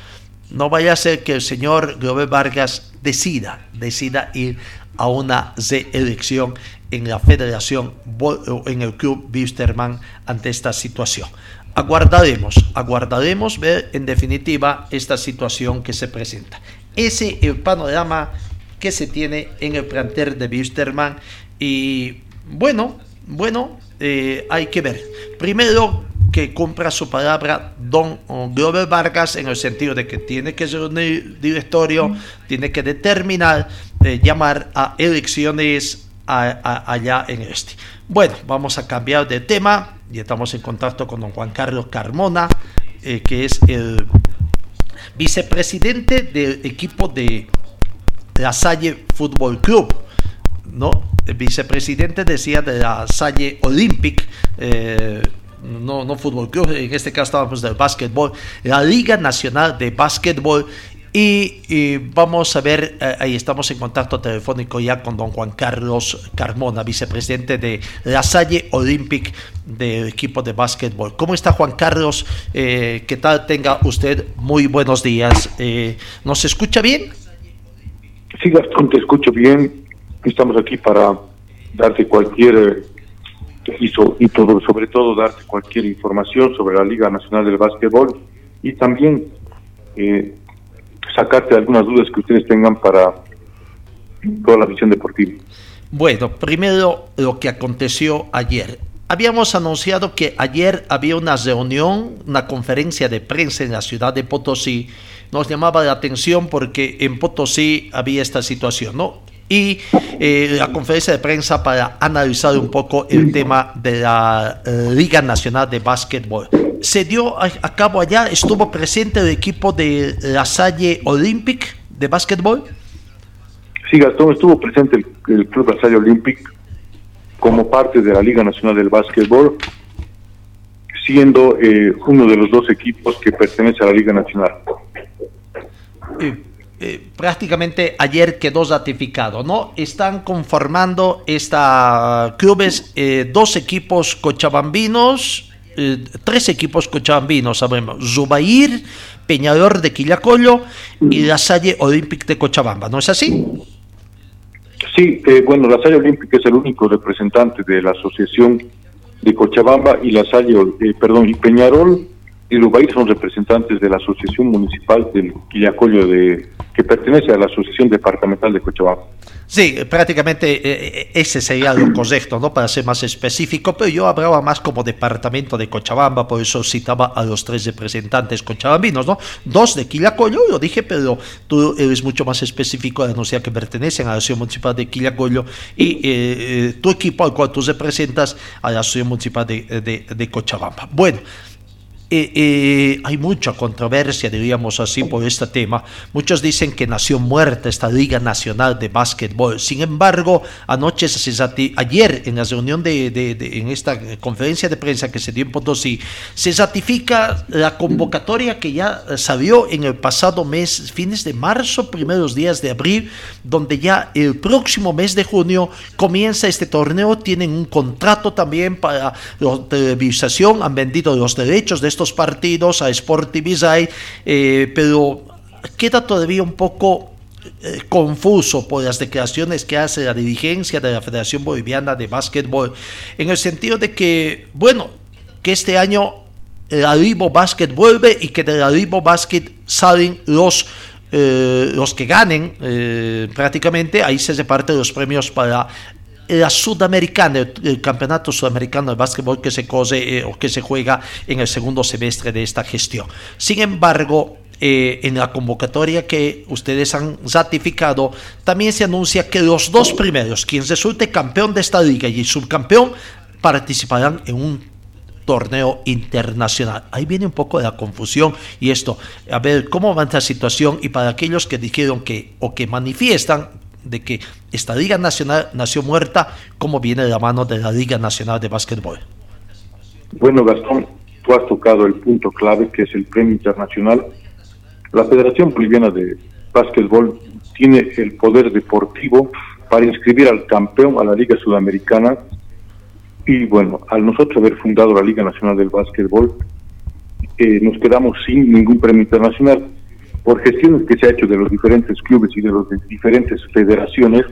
no vaya a ser que el señor Glover Vargas decida, decida ir a una reelección en la federación en el club Wisterman ante esta situación. Aguardaremos, aguardaremos ver en definitiva esta situación que se presenta. Ese es el panorama que se tiene en el plantel de Wisterman y bueno, bueno, eh, hay que ver. Primero, que cumpla su palabra don Glover Vargas en el sentido de que tiene que reunir directorio, tiene que determinar, eh, llamar a elecciones allá en este. Bueno, vamos a cambiar de tema y estamos en contacto con don Juan Carlos Carmona, eh, que es el vicepresidente del equipo de La Salle Fútbol Club, ¿no? el vicepresidente decía de la Salle Olympic, eh, no, no fútbol club, en este caso estábamos del básquetbol, la Liga Nacional de Básquetbol. Y, vamos a ver, eh, ahí estamos en contacto telefónico ya con don Juan Carlos Carmona, vicepresidente de la Salle Olympic del equipo de básquetbol. ¿Cómo está Juan Carlos? Eh, ¿Qué tal? Tenga usted muy buenos días. ¿Nos escucha bien? Sí, Gastón, te escucho bien estamos aquí para darte cualquier y, y todo, sobre todo darte cualquier información sobre la Liga Nacional del Básquetbol y también eh, sacarte algunas dudas que ustedes tengan para toda la visión deportiva. Bueno, primero lo que aconteció ayer. Habíamos anunciado que ayer había una reunión, una conferencia de prensa en la ciudad de Potosí. Nos llamaba la atención porque en Potosí había esta situación, ¿no? Y eh, la conferencia de prensa para analizar un poco el tema de la eh, Liga Nacional de Básquetbol. Se dio a, cabo allá, estuvo presente el equipo de la Salle Olympic de básquetbol. Sí, Gastón, estuvo presente el, Club La Salle Olympic como parte de la Liga Nacional del Básquetbol, siendo eh, uno de los dos equipos que pertenece a la Liga Nacional. Eh, prácticamente ayer quedó ratificado, ¿no? Están conformando esta clubes, eh, dos equipos cochabambinos, eh, tres equipos cochabambinos, sabemos, Zubair, Peñador de Quillacollo y la Salle Olympic de Cochabamba, ¿no es así? Sí, eh, bueno, la Salle Olímpica es el único representante de la Asociación de Cochabamba y la Salle, eh, perdón, y Peñarol y Lubair son representantes de la Asociación Municipal del Quillacollo de que pertenece a la Asociación Departamental de Cochabamba. Sí, prácticamente eh, eh, ese sería lo correcto, ¿no? Para ser más específico, pero yo hablaba más como departamento de Cochabamba, por eso citaba a los tres representantes cochabambinos, ¿no? Dos de Quillacollo, lo dije, pero tú eres mucho más específico de anunciar que pertenecen a la Asociación Municipal de Quillacollo y eh, tu equipo al cual tú representas a la Asociación Municipal de, de Cochabamba. Bueno. Eh, eh, hay mucha controversia, diríamos así, por este tema. Muchos dicen que nació muerta esta Liga Nacional de Básquetbol. Sin embargo, anoche, ayer, en la reunión de, en esta conferencia de prensa que se dio en Potosí, se ratifica la convocatoria que ya salió en el pasado mes, fines de marzo, primeros días de abril, donde ya el próximo mes de junio comienza este torneo. Tienen un contrato también para la televisación, han vendido los derechos de estos partidos a Sportivizai, eh, pero queda todavía un poco eh, confuso por las declaraciones que hace la dirigencia de la Federación Boliviana de Básquetbol, en el sentido de que, bueno, que este año el Arribo Basket vuelve y que del Arribo Basket salen los eh, los que ganen prácticamente, ahí se reparten los premios para la sudamericana, el, campeonato sudamericano de básquetbol que se cose eh, o que se juega en el segundo semestre de esta gestión. Sin embargo, eh, en la convocatoria que ustedes han ratificado, también se anuncia que los dos primeros, quien resulte campeón de esta liga y subcampeón, participarán en un torneo internacional. Ahí viene un poco la confusión y esto, a ver cómo va esta situación y para aquellos que dijeron que o que manifiestan de que esta Liga Nacional nació muerta, ¿cómo viene de la mano de la Liga Nacional de Básquetbol? Bueno, Gastón, tú has tocado el punto clave que es el premio internacional. La Federación Boliviana de Básquetbol tiene el poder deportivo para inscribir al campeón a la Liga Sudamericana y bueno, al nosotros haber fundado la Liga Nacional del Básquetbol, eh, nos quedamos sin ningún premio internacional por gestiones que se ha hecho de los diferentes clubes y de las diferentes federaciones,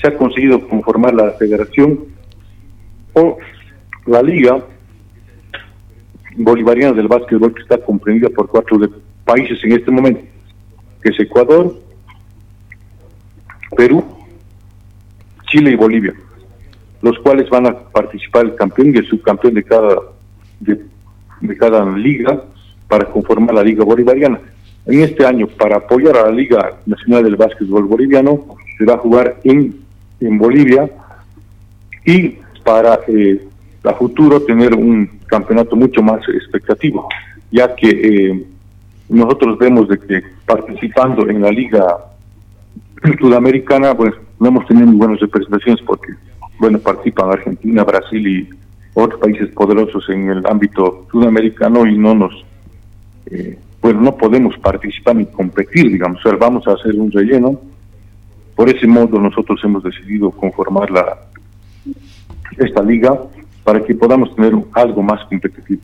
se ha conseguido conformar la federación o la liga bolivariana del básquetbol que está comprendida por cuatro países en este momento, que es Ecuador, Perú, Chile y Bolivia, los cuales van a participar el campeón y el subcampeón de cada de cada liga para conformar la liga bolivariana. En este año, para apoyar a la Liga Nacional del Básquetbol Boliviano, se va a jugar en, en Bolivia y para eh, futuro tener un campeonato mucho más expectativo, ya que eh, nosotros vemos de que participando en la Liga Sudamericana, pues no hemos tenido muy buenas representaciones porque, bueno, participan Argentina, Brasil y otros países poderosos en el ámbito sudamericano y no nos eh, bueno, no podemos participar ni competir, digamos, o sea, vamos a hacer un relleno. Por ese modo nosotros hemos decidido conformar la, esta liga para que podamos tener algo más competitivo.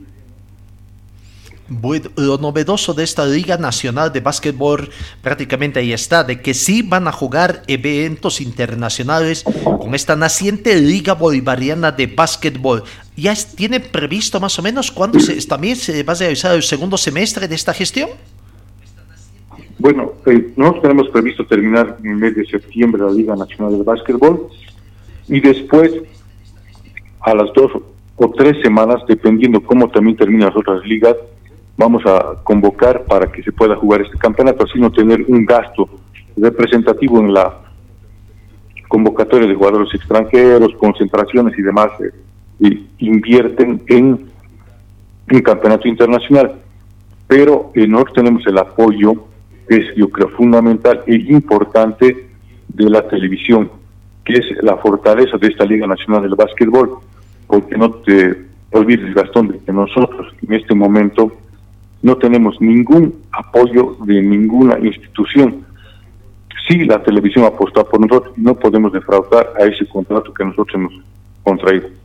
Lo novedoso de esta Liga Nacional de Básquetbol prácticamente ahí está, de que sí van a jugar eventos internacionales con esta naciente Liga Bolivariana de Básquetbol ya tiene previsto más o menos cuándo también se va a realizar el segundo semestre de esta gestión? Bueno, eh, nosotros tenemos previsto terminar en el mes de septiembre la Liga Nacional de Básquetbol y después, a las dos o tres semanas, dependiendo cómo también terminan las otras ligas, vamos a convocar para que se pueda jugar este campeonato, así no tener un gasto representativo en la convocatoria de jugadores extranjeros, concentraciones y demás. Eh, invierten en un campeonato internacional. Pero eh, nosotros tenemos el apoyo, que es yo creo fundamental e importante, de la televisión, que es la fortaleza de esta Liga Nacional del Básquetbol, porque no te olvides, Gastón, de que nosotros en este momento no tenemos ningún apoyo de ninguna institución. Si la televisión apostó por nosotros, no podemos defraudar a ese contrato que nosotros hemos contraído.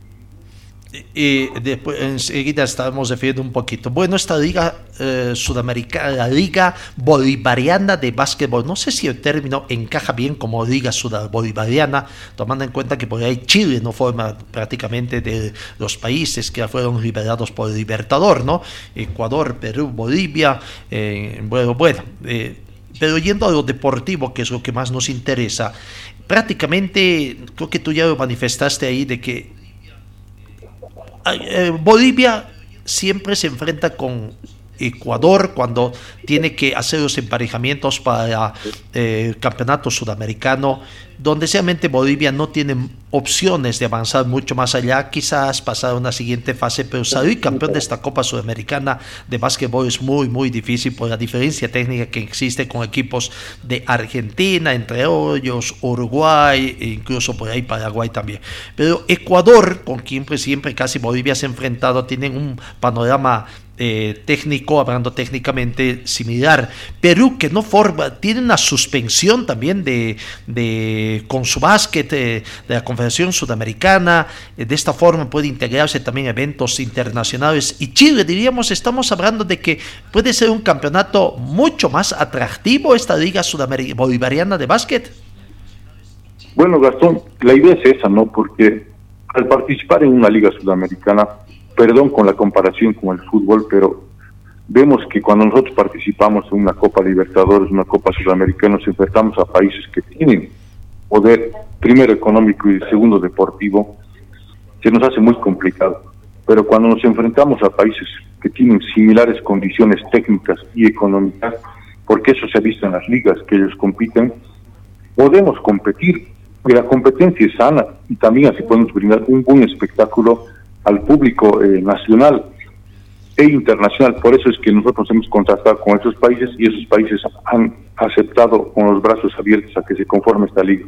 Y después enseguida estamos definiendo un poquito. Bueno, esta liga eh, sudamericana, la liga bolivariana de básquetbol, no sé si el término encaja bien como liga bolivariana, tomando en cuenta que por ahí Chile no forma prácticamente de los países que fueron liberados por el Libertador, ¿no? Ecuador, Perú, Bolivia, eh, bueno, bueno. Eh, pero yendo a lo deportivo, que es lo que más nos interesa, prácticamente creo que tú ya lo manifestaste ahí de que eh, Bolivia siempre se enfrenta con Ecuador cuando tiene que hacer los emparejamientos para eh, el campeonato sudamericano, donde realmente Bolivia no tiene opciones de avanzar mucho más allá, quizás pasar a una siguiente fase, pero salir campeón de esta Copa Sudamericana de básquetbol es muy, muy difícil por la diferencia técnica que existe con equipos de Argentina, entre ellos Uruguay, e incluso por ahí Paraguay también. Pero Ecuador, con quien pues siempre casi Bolivia se ha enfrentado, tienen un panorama eh, técnico, hablando técnicamente similar. Perú, que no forma, tiene una suspensión también de, de con su básquet eh, de la Confederación Sudamericana. Eh, de esta forma puede integrarse también eventos internacionales. Y Chile, diríamos, estamos hablando de que puede ser un campeonato mucho más atractivo esta Liga Bolivariana de Básquet. Bueno, Gastón, la idea es esa, ¿no? Porque al participar en una liga sudamericana, perdón con la comparación con el fútbol, pero vemos que cuando nosotros participamos en una Copa Libertadores, una Copa Sudamericana, nos enfrentamos a países que tienen poder, primero económico y segundo deportivo, se nos hace muy complicado. Pero cuando nos enfrentamos a países que tienen similares condiciones técnicas y económicas, porque eso se ha visto en las ligas que ellos compiten, podemos competir. Y la competencia es sana y también así podemos brindar un buen espectáculo al público eh, nacional e internacional. Por eso es que nosotros hemos contratado con esos países y esos países han aceptado con los brazos abiertos a que se conforme esta liga.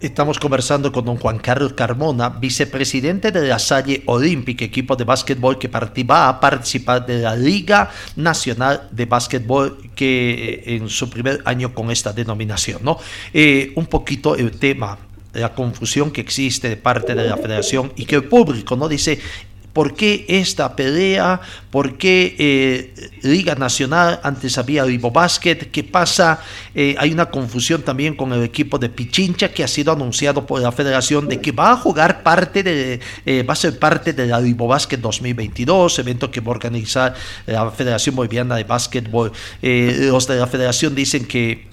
Estamos conversando con don Juan Carlos Carmona, vicepresidente de la Salle Olímpica, equipo de básquetbol que va a participar de la Liga Nacional de Básquetbol que eh, en su primer año con esta denominación. ¿no? Eh, un poquito el tema la confusión que existe de parte de la federación y que el público no dice ¿Por qué esta pelea? ¿Por qué eh, Liga Nacional antes había Vivo Basket? ¿Qué pasa? Eh, hay una confusión también con el equipo de Pichincha que ha sido anunciado por la federación de que va a jugar parte de, eh, va a ser parte de la Vivo Basket 2022, evento que va a organizar la Federación Boliviana de Básquetbol. los de la federación dicen que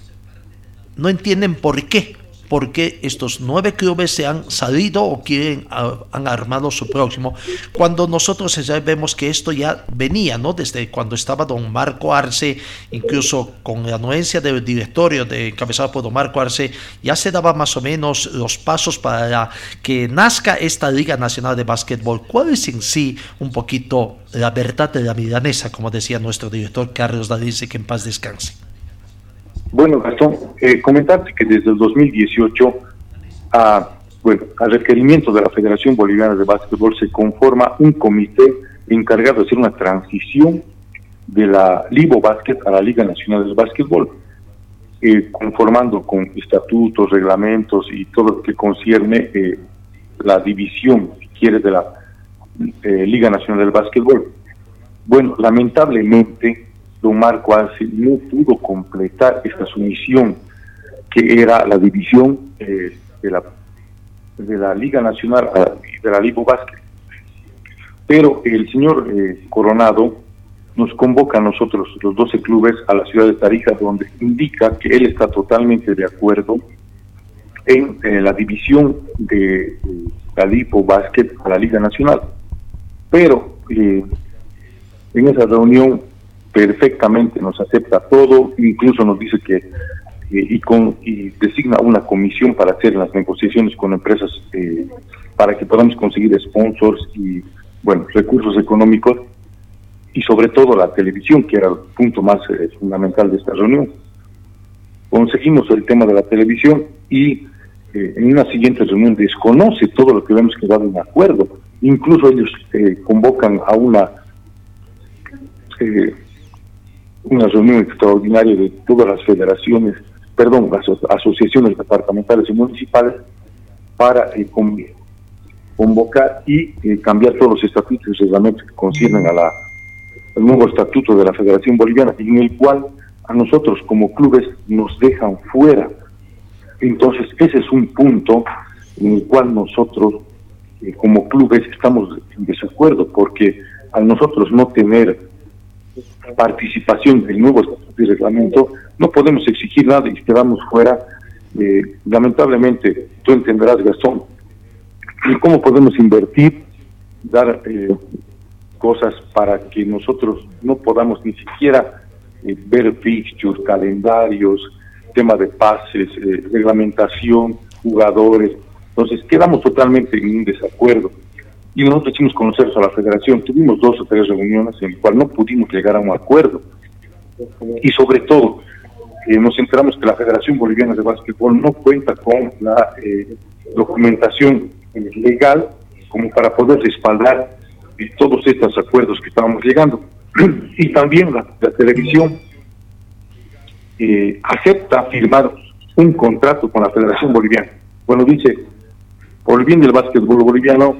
no entienden por qué porque estos nueve clubes se han salido o quieren, han armado su próximo, cuando nosotros ya vemos que esto ya venía, ¿no? Desde cuando estaba don Marco Arce, incluso con la anuencia del directorio de, encabezado por don Marco Arce, ya se daba más o menos los pasos para que nazca esta Liga Nacional de Básquetbol. ¿Cuál es en sí un poquito la verdad de la milanesa, como decía nuestro director Carlos Dalice, que en paz descanse? Bueno, Gastón, eh, comentarte que desde el 2018, a, bueno, a requerimiento de la Federación Boliviana de Básquetbol, se conforma un comité encargado de hacer una transición de la Libo Básquet a la Liga Nacional del Básquetbol, eh, conformando con estatutos, reglamentos y todo lo que concierne eh, la división, si quiere, de la eh, Liga Nacional del Básquetbol. Bueno, lamentablemente don Marco Arce no pudo completar esta sumisión que era la división eh, de, la, de la Liga Nacional de la Liga Básquet. Pero el señor eh, Coronado nos convoca a nosotros, los 12 clubes, a la ciudad de Tarija, donde indica que él está totalmente de acuerdo en eh, la división de la Lipo Básquet a la Liga Nacional. Pero en esa reunión perfectamente nos acepta todo, incluso nos dice que eh, y, con, y designa una comisión para hacer las negociaciones con empresas eh, para que podamos conseguir sponsors y bueno recursos económicos y sobre todo la televisión que era el punto más eh, fundamental de esta reunión. Conseguimos el tema de la televisión y en una siguiente reunión desconoce todo lo que hemos quedado en acuerdo. Incluso ellos convocan a una una reunión extraordinaria de todas las federaciones, perdón, las asociaciones departamentales y municipales para eh, convocar y eh, cambiar todos los estatutos y reglamentos que conciernen a la, al nuevo estatuto de la Federación Boliviana, en el cual a nosotros como clubes nos dejan fuera. Entonces, ese es un punto en el cual nosotros eh, como clubes estamos en desacuerdo, porque al nosotros no tener participación del nuevo estatuto y reglamento, no podemos exigir nada y quedamos fuera. Eh, lamentablemente, tú entenderás, Gastón, cómo podemos invertir, dar eh, cosas para que nosotros no podamos ni siquiera eh, ver fixtures, calendarios, tema de pases, eh, reglamentación, jugadores. Entonces quedamos totalmente en un desacuerdo. Y nosotros hicimos conocer a la federación. Tuvimos dos o tres reuniones en las cuales no pudimos llegar a un acuerdo. Y sobre todo, nos enteramos que la Federación Boliviana de Básquetbol no cuenta con la documentación legal como para poder respaldar todos estos acuerdos que estábamos llegando. y también la, televisión eh, acepta firmar un contrato con la Federación Boliviana. Bueno, dice, por el bien básquetbol boliviano,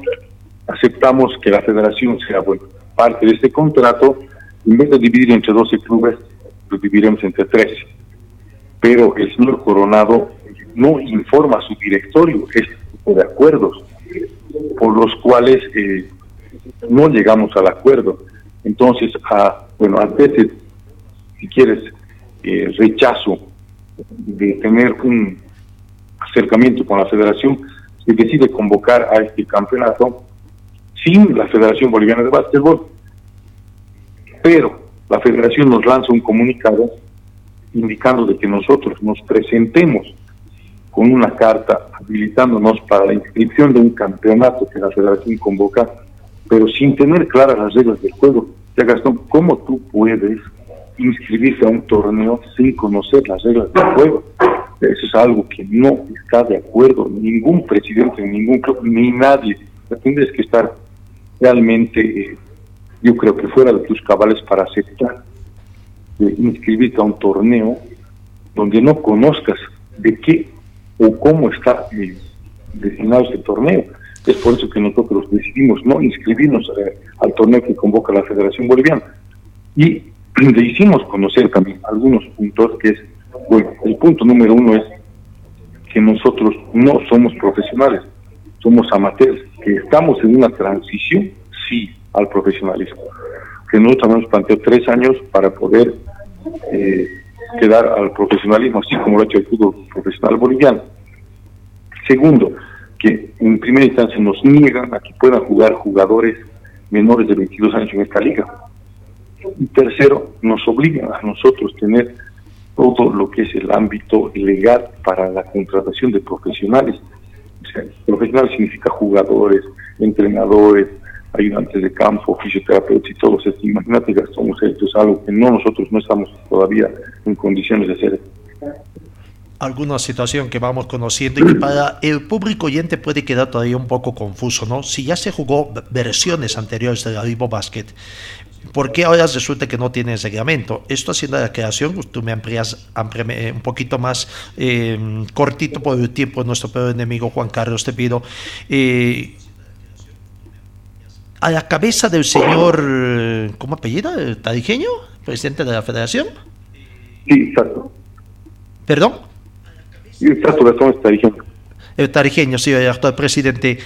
aceptamos que la federación sea bueno, parte de este contrato, en vez de dividir entre 12 clubes, lo dividiremos entre 13. Pero el señor Coronado no informa a su directorio este tipo de acuerdos por los cuales eh, no llegamos al acuerdo. Entonces, a, bueno, ante ese, si quieres, eh, rechazo de tener un acercamiento con la federación, se decide convocar a este campeonato sin la Federación Boliviana de Básquetbol. Pero la federación nos lanza un comunicado indicando de que nosotros nos presentemos con una carta habilitándonos para la inscripción de un campeonato que la federación convoca, pero sin tener claras las reglas del juego. Ya Gastón, ¿cómo tú puedes inscribirte a un torneo sin conocer las reglas del juego? Eso es algo que no está de acuerdo ningún presidente, ningún club, ni nadie. Tienes que estar realmente, eh, yo creo que fuera de tus cabales para aceptar de inscribirte a un torneo donde no conozcas de qué o cómo está eh, destinado este torneo. Es por eso que nosotros decidimos no inscribirnos eh, al torneo que convoca la Federación Boliviana. Y le hicimos conocer también algunos puntos que es, bueno, el punto número uno es que nosotros no somos profesionales, somos amateurs, que estamos en una transición, sí, al profesionalismo. Que nosotros hemos planteado tres años para poder eh, quedar al profesionalismo, así como lo ha hecho el fútbol profesional boliviano. Segundo, que en primera instancia nos niegan a que puedan jugar jugadores menores de 22 años en esta liga. Y tercero, nos obligan a nosotros tener todo lo que es el ámbito legal para la contratación de profesionales. O sea, profesional significa jugadores, entrenadores, ayudantes de campo, fisioterapeutas y todos estos. Imagínate, Gastón, esto es algo que no nosotros no estamos todavía en condiciones de hacer. Alguna situación que vamos conociendo y que para el público oyente puede quedar todavía un poco confuso, ¿no? Si ya se jugó versiones anteriores de la Vivo Basket, ¿por qué ahora resulta que no tiene reglamento? Esto haciendo la creación, tú me amplias, un poquito más eh, cortito por el tiempo de nuestro peor enemigo Juan Carlos, te pido. Eh, a la cabeza del señor, ¿cómo apellida? ¿Tarijeño? ¿Presidente de la federación? Sí, exacto. ¿Perdón? Sí, exacto, es Tarijeño. El Tarijeño, sí, el actual presidente.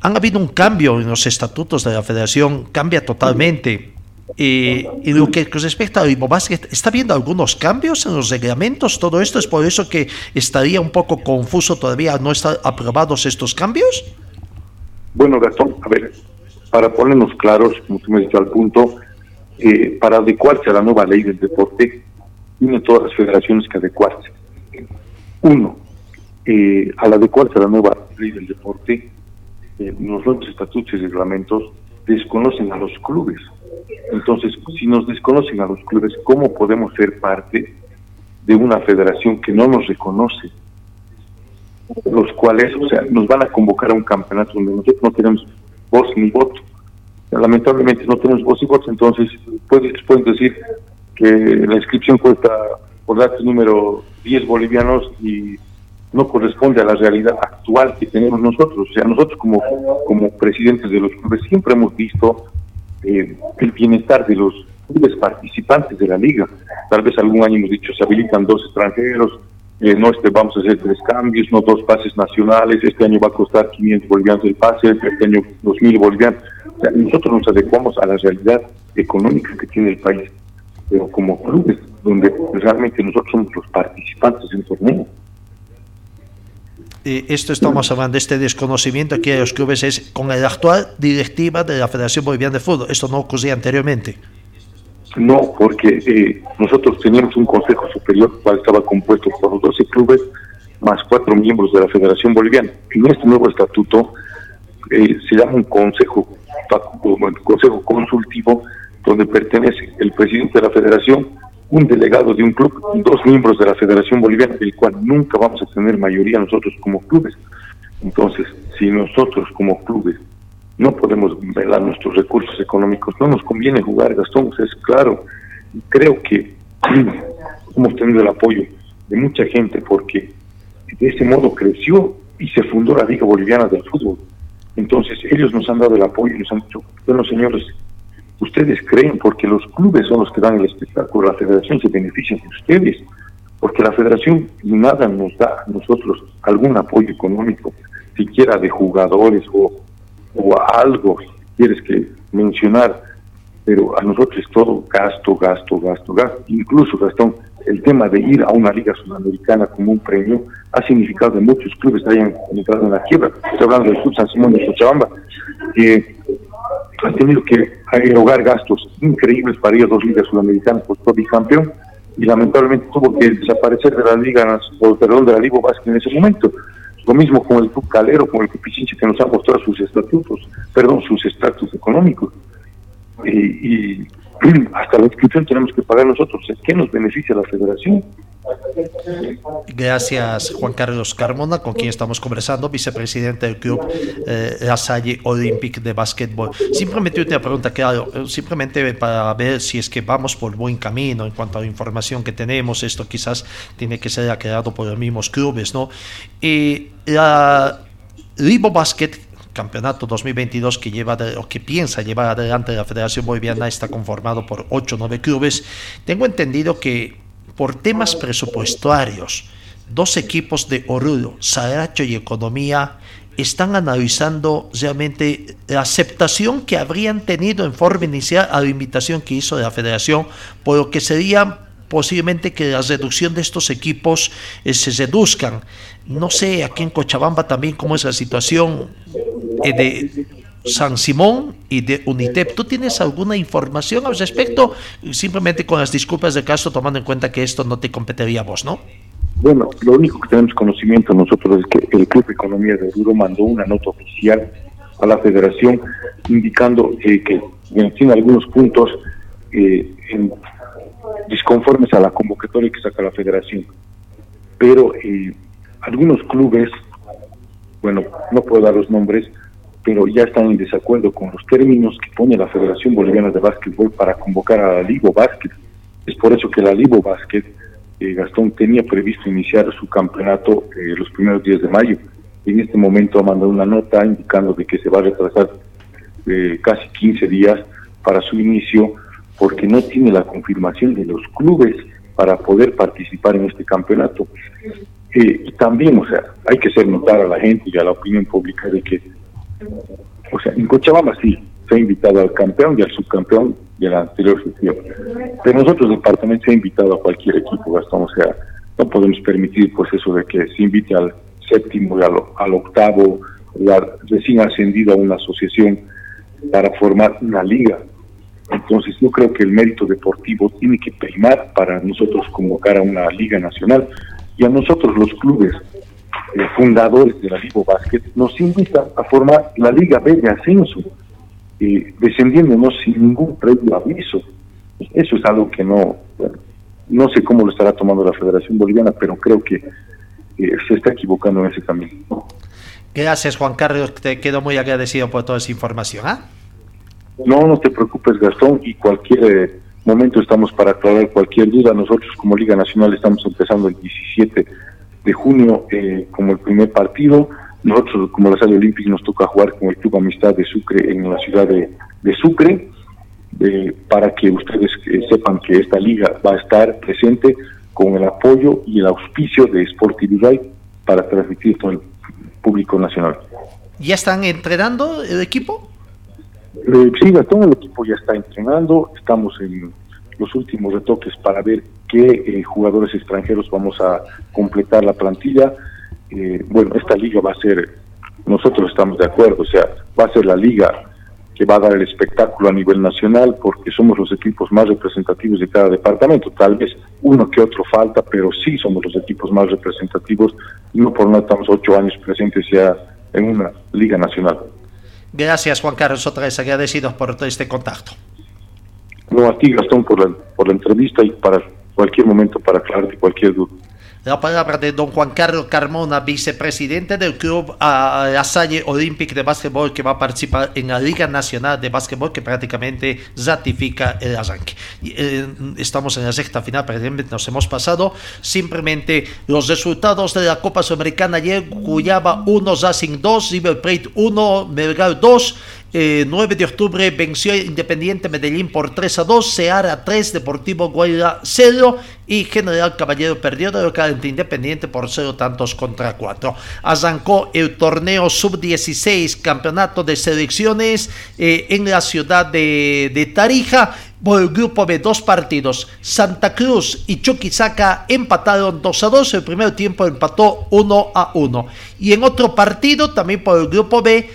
Han habido un cambio en los estatutos de la federación, cambia totalmente. Eh, y lo que respecta a Vivo Basket, ¿está viendo algunos cambios en los reglamentos? Todo esto es por eso que estaría un poco confuso todavía, ¿no están aprobados estos cambios? Bueno, Gastón, a ver, para ponernos claros, como tú me has dicho al punto, eh, para adecuarse a la nueva ley del deporte, tienen todas las federaciones que adecuarse. Uno, eh, al adecuarse a la nueva ley del deporte, eh, los nuevos estatutos y reglamentos desconocen a los clubes. Entonces, si nos desconocen a los clubes, ¿cómo podemos ser parte de una federación que no nos reconoce? Los cuales, o sea, nos van a convocar a un campeonato donde nosotros no tenemos voz ni voto. Lamentablemente no tenemos voz y voto, entonces pueden, pueden decir que la inscripción cuesta por datos número 10 bolivianos y no corresponde a la realidad actual que tenemos nosotros. O sea, nosotros como, como presidentes de los clubes siempre hemos visto eh, el bienestar de los clubes participantes de la liga. Tal vez algún año hemos dicho, se habilitan dos extranjeros, eh, no este, vamos a hacer tres cambios, no dos pases nacionales, este año va a costar 500 bolivianos el pase, este año 2.000 bolivianos. O sea, nosotros nos adecuamos a la realidad económica que tiene el país, pero como clubes, donde realmente nosotros somos los participantes del torneo. Eh, esto estamos hablando este desconocimiento que los clubes es con la actual directiva de la Federación Boliviana de Fútbol. Esto no ocurría anteriormente. No, porque eh, nosotros teníamos un consejo superior, cual estaba compuesto por 12 clubes más cuatro miembros de la Federación Boliviana. En este nuevo estatuto eh, se llama un consejo, consejo consultivo, donde pertenece el presidente de la Federación, un delegado de un club, dos miembros de la Federación Boliviana, el cual nunca vamos a tener mayoría nosotros como clubes. Entonces, si nosotros como clubes no podemos velar nuestros recursos económicos, no nos conviene jugar, Gastón, es claro. Creo que hemos tenido el apoyo de mucha gente porque de ese modo creció y se fundó la Liga Boliviana del Fútbol. Entonces ellos nos han dado el apoyo y nos han dicho, bueno señores, ustedes creen porque los clubes son los que dan el espectáculo, la federación se beneficia de ustedes, porque la federación nada nos da a nosotros algún apoyo económico, siquiera de jugadores o o algo quieres que mencionar, pero a nosotros es todo gasto, gasto, gasto, gasto. Incluso, Gastón, el tema de ir a una liga sudamericana como un premio ha significado que muchos clubes hayan entrado en la quiebra. Estoy hablando del Club San Simón de Cochabamba, que ha tenido que erogar gastos increíbles para ir a dos ligas sudamericanas por todo campeón y lamentablemente tuvo que desaparecer de la liga, o perdón, de la Liga Vasca en ese momento. Lo mismo con el Club Calero, con el Club que nos ha mostrado sus estatutos, perdón, sus estatus económicos. Y, hasta la inscripción tenemos que pagar nosotros. ¿Qué nos beneficia la federación? Gracias, Juan Carlos Carmona, con quien estamos conversando, vicepresidente del club eh, La Salle Olympic de básquetbol. Simplemente una pregunta, claro, eh, simplemente para ver si es que vamos por buen camino en cuanto a la información que tenemos. Esto quizás tiene que ser aclarado por los mismos clubes, ¿no? Y la Libo Basket campeonato 2022 que lleva o que piensa llevar adelante la Federación Boliviana está conformado por 8 o 9 clubes. Tengo entendido que por temas presupuestarios, dos equipos de Oruro, Saracho y Economía, están analizando realmente la aceptación que habrían tenido en forma inicial a la invitación que hizo la federación, por lo que sería posiblemente que la reducción de estos equipos eh, se reduzcan. No sé, aquí en Cochabamba también cómo es la situación eh, de San Simón y de UNITEP. ¿Tú tienes alguna información al respecto? Simplemente con las disculpas de caso, tomando en cuenta que esto no te competiría a vos, ¿no? Bueno, lo único que tenemos conocimiento nosotros es que el Club Economía de Oruro mandó una nota oficial a la federación indicando eh, que tiene algunos puntos eh, disconformes a la convocatoria que saca la federación. Pero eh, algunos clubes, bueno, no puedo dar los nombres, pero ya están en desacuerdo con los términos que pone la Federación Boliviana de Básquetbol para convocar a la Ligo Básquet. Es por eso que la Ligo Básquet, eh, Gastón, tenía previsto iniciar su campeonato eh, los primeros días de mayo. En este momento ha mandado una nota indicando de que se va a retrasar eh, casi 15 días para su inicio porque no tiene la confirmación de los clubes para poder participar en este campeonato. y también, o sea, hay que hacer notar a la gente y a la opinión pública de que o sea, en Cochabamba sí, se ha invitado al campeón y al subcampeón de la anterior gestión. Pero nosotros, el departamento, se ha invitado a cualquier equipo, Gastón. O sea, no podemos permitir pues eso de que se invite al séptimo y al, octavo, recién ascendido a una asociación para formar una liga. Entonces yo creo que el mérito deportivo tiene que primar para nosotros convocar a una liga nacional y a nosotros los clubes fundadores de la Liga Básquet, nos invitan a formar la Liga B de Ascenso, eh, descendiéndonos sin ningún previo aviso. Eso es algo que no, no sé cómo lo estará tomando la Federación Boliviana, pero creo que eh, se está equivocando en ese camino. Gracias, Juan Carlos. Te quedo muy agradecido por toda esa información. ¿ah? No, no te preocupes, Gastón, y cualquier eh, momento estamos para aclarar cualquier duda. Nosotros como Liga Nacional estamos empezando el 17 de junio eh, como el primer partido. Nosotros, como la Sala Olímpica, nos toca jugar con el Club Amistad de Sucre en la ciudad de, de Sucre, eh, para que ustedes eh, sepan que esta liga va a estar presente con el apoyo y el auspicio de Uruguay para transmitir todo el público nacional. ¿Ya están entrenando el equipo? Eh, sí, todo el equipo ya está entrenando, estamos en los últimos retoques para ver qué eh, jugadores extranjeros vamos a completar la plantilla. Eh, bueno, esta liga va a ser, nosotros estamos de acuerdo, o sea, va a ser la liga que va a dar el espectáculo a nivel nacional porque somos los equipos más representativos de cada departamento. Tal vez uno que otro falta, pero sí somos los equipos más representativos. No por nada estamos ocho años presentes ya en una liga nacional. Gracias, Juan Carlos, otra vez agradecidos por todo este contacto. No, a ti, Gastón, por la, por la entrevista y para cualquier momento para aclararte cualquier duda. La palabra de don Juan Carlos Carmona, vicepresidente del Club uh, La Salle Olympic de Básquetbol, que va a participar en la Liga Nacional de Básquetbol, que prácticamente ratifica el arranque. Eh, estamos en la sexta final, prácticamente nos hemos pasado. Simplemente los resultados de la Copa Sudamericana ayer: Cuyaba 1, Racing 2, River Plate 1, Melgar 2. Eh, 9 de octubre venció Independiente Medellín por 3 a 2, Seara 3, Deportivo Guaira 0 y General Caballero perdió de local ante Independiente por 0 tantos contra 4. Arrancó el torneo sub-16, campeonato de selecciones eh, en la ciudad de, de Tarija. Por el grupo B, dos partidos. Santa Cruz y Chuquisaca empataron 2 a 2. El primer tiempo empató 1 a 1. Y en otro partido, también por el grupo B,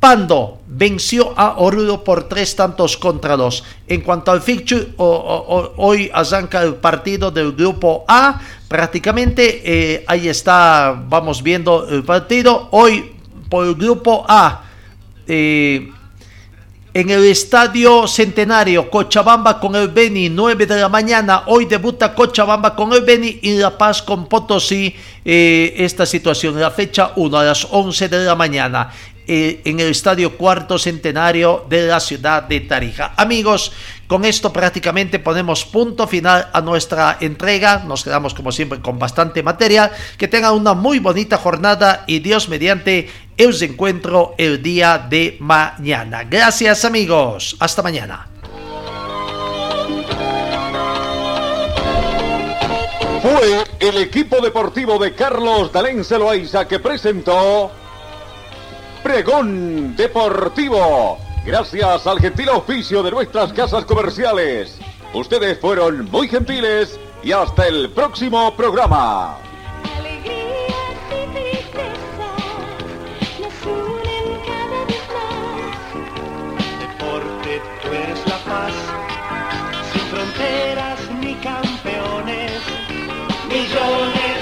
Pando venció a Oruro por tres tantos contra dos. En cuanto al fixture, hoy arranca el partido del grupo A. Prácticamente eh, ahí está, vamos viendo el partido. Hoy por el grupo A. Eh, en el Estadio Centenario, Cochabamba con el Beni, 9 de la mañana. Hoy debuta Cochabamba con el Beni y La Paz con Potosí. Eh, esta situación, la fecha 1 a las 11 de la mañana. Eh, en el Estadio Cuarto Centenario de la ciudad de Tarija. Amigos, con esto prácticamente ponemos punto final a nuestra entrega. Nos quedamos como siempre con bastante material. Que tengan una muy bonita jornada y Dios mediante os encuentro el día de mañana. Gracias amigos. Hasta mañana. Fue el equipo deportivo de Carlos Dalén Celoaiza que presentó Pregón Deportivo. Gracias al gentil oficio de nuestras casas comerciales. Ustedes fueron muy gentiles y hasta el próximo programa. millones.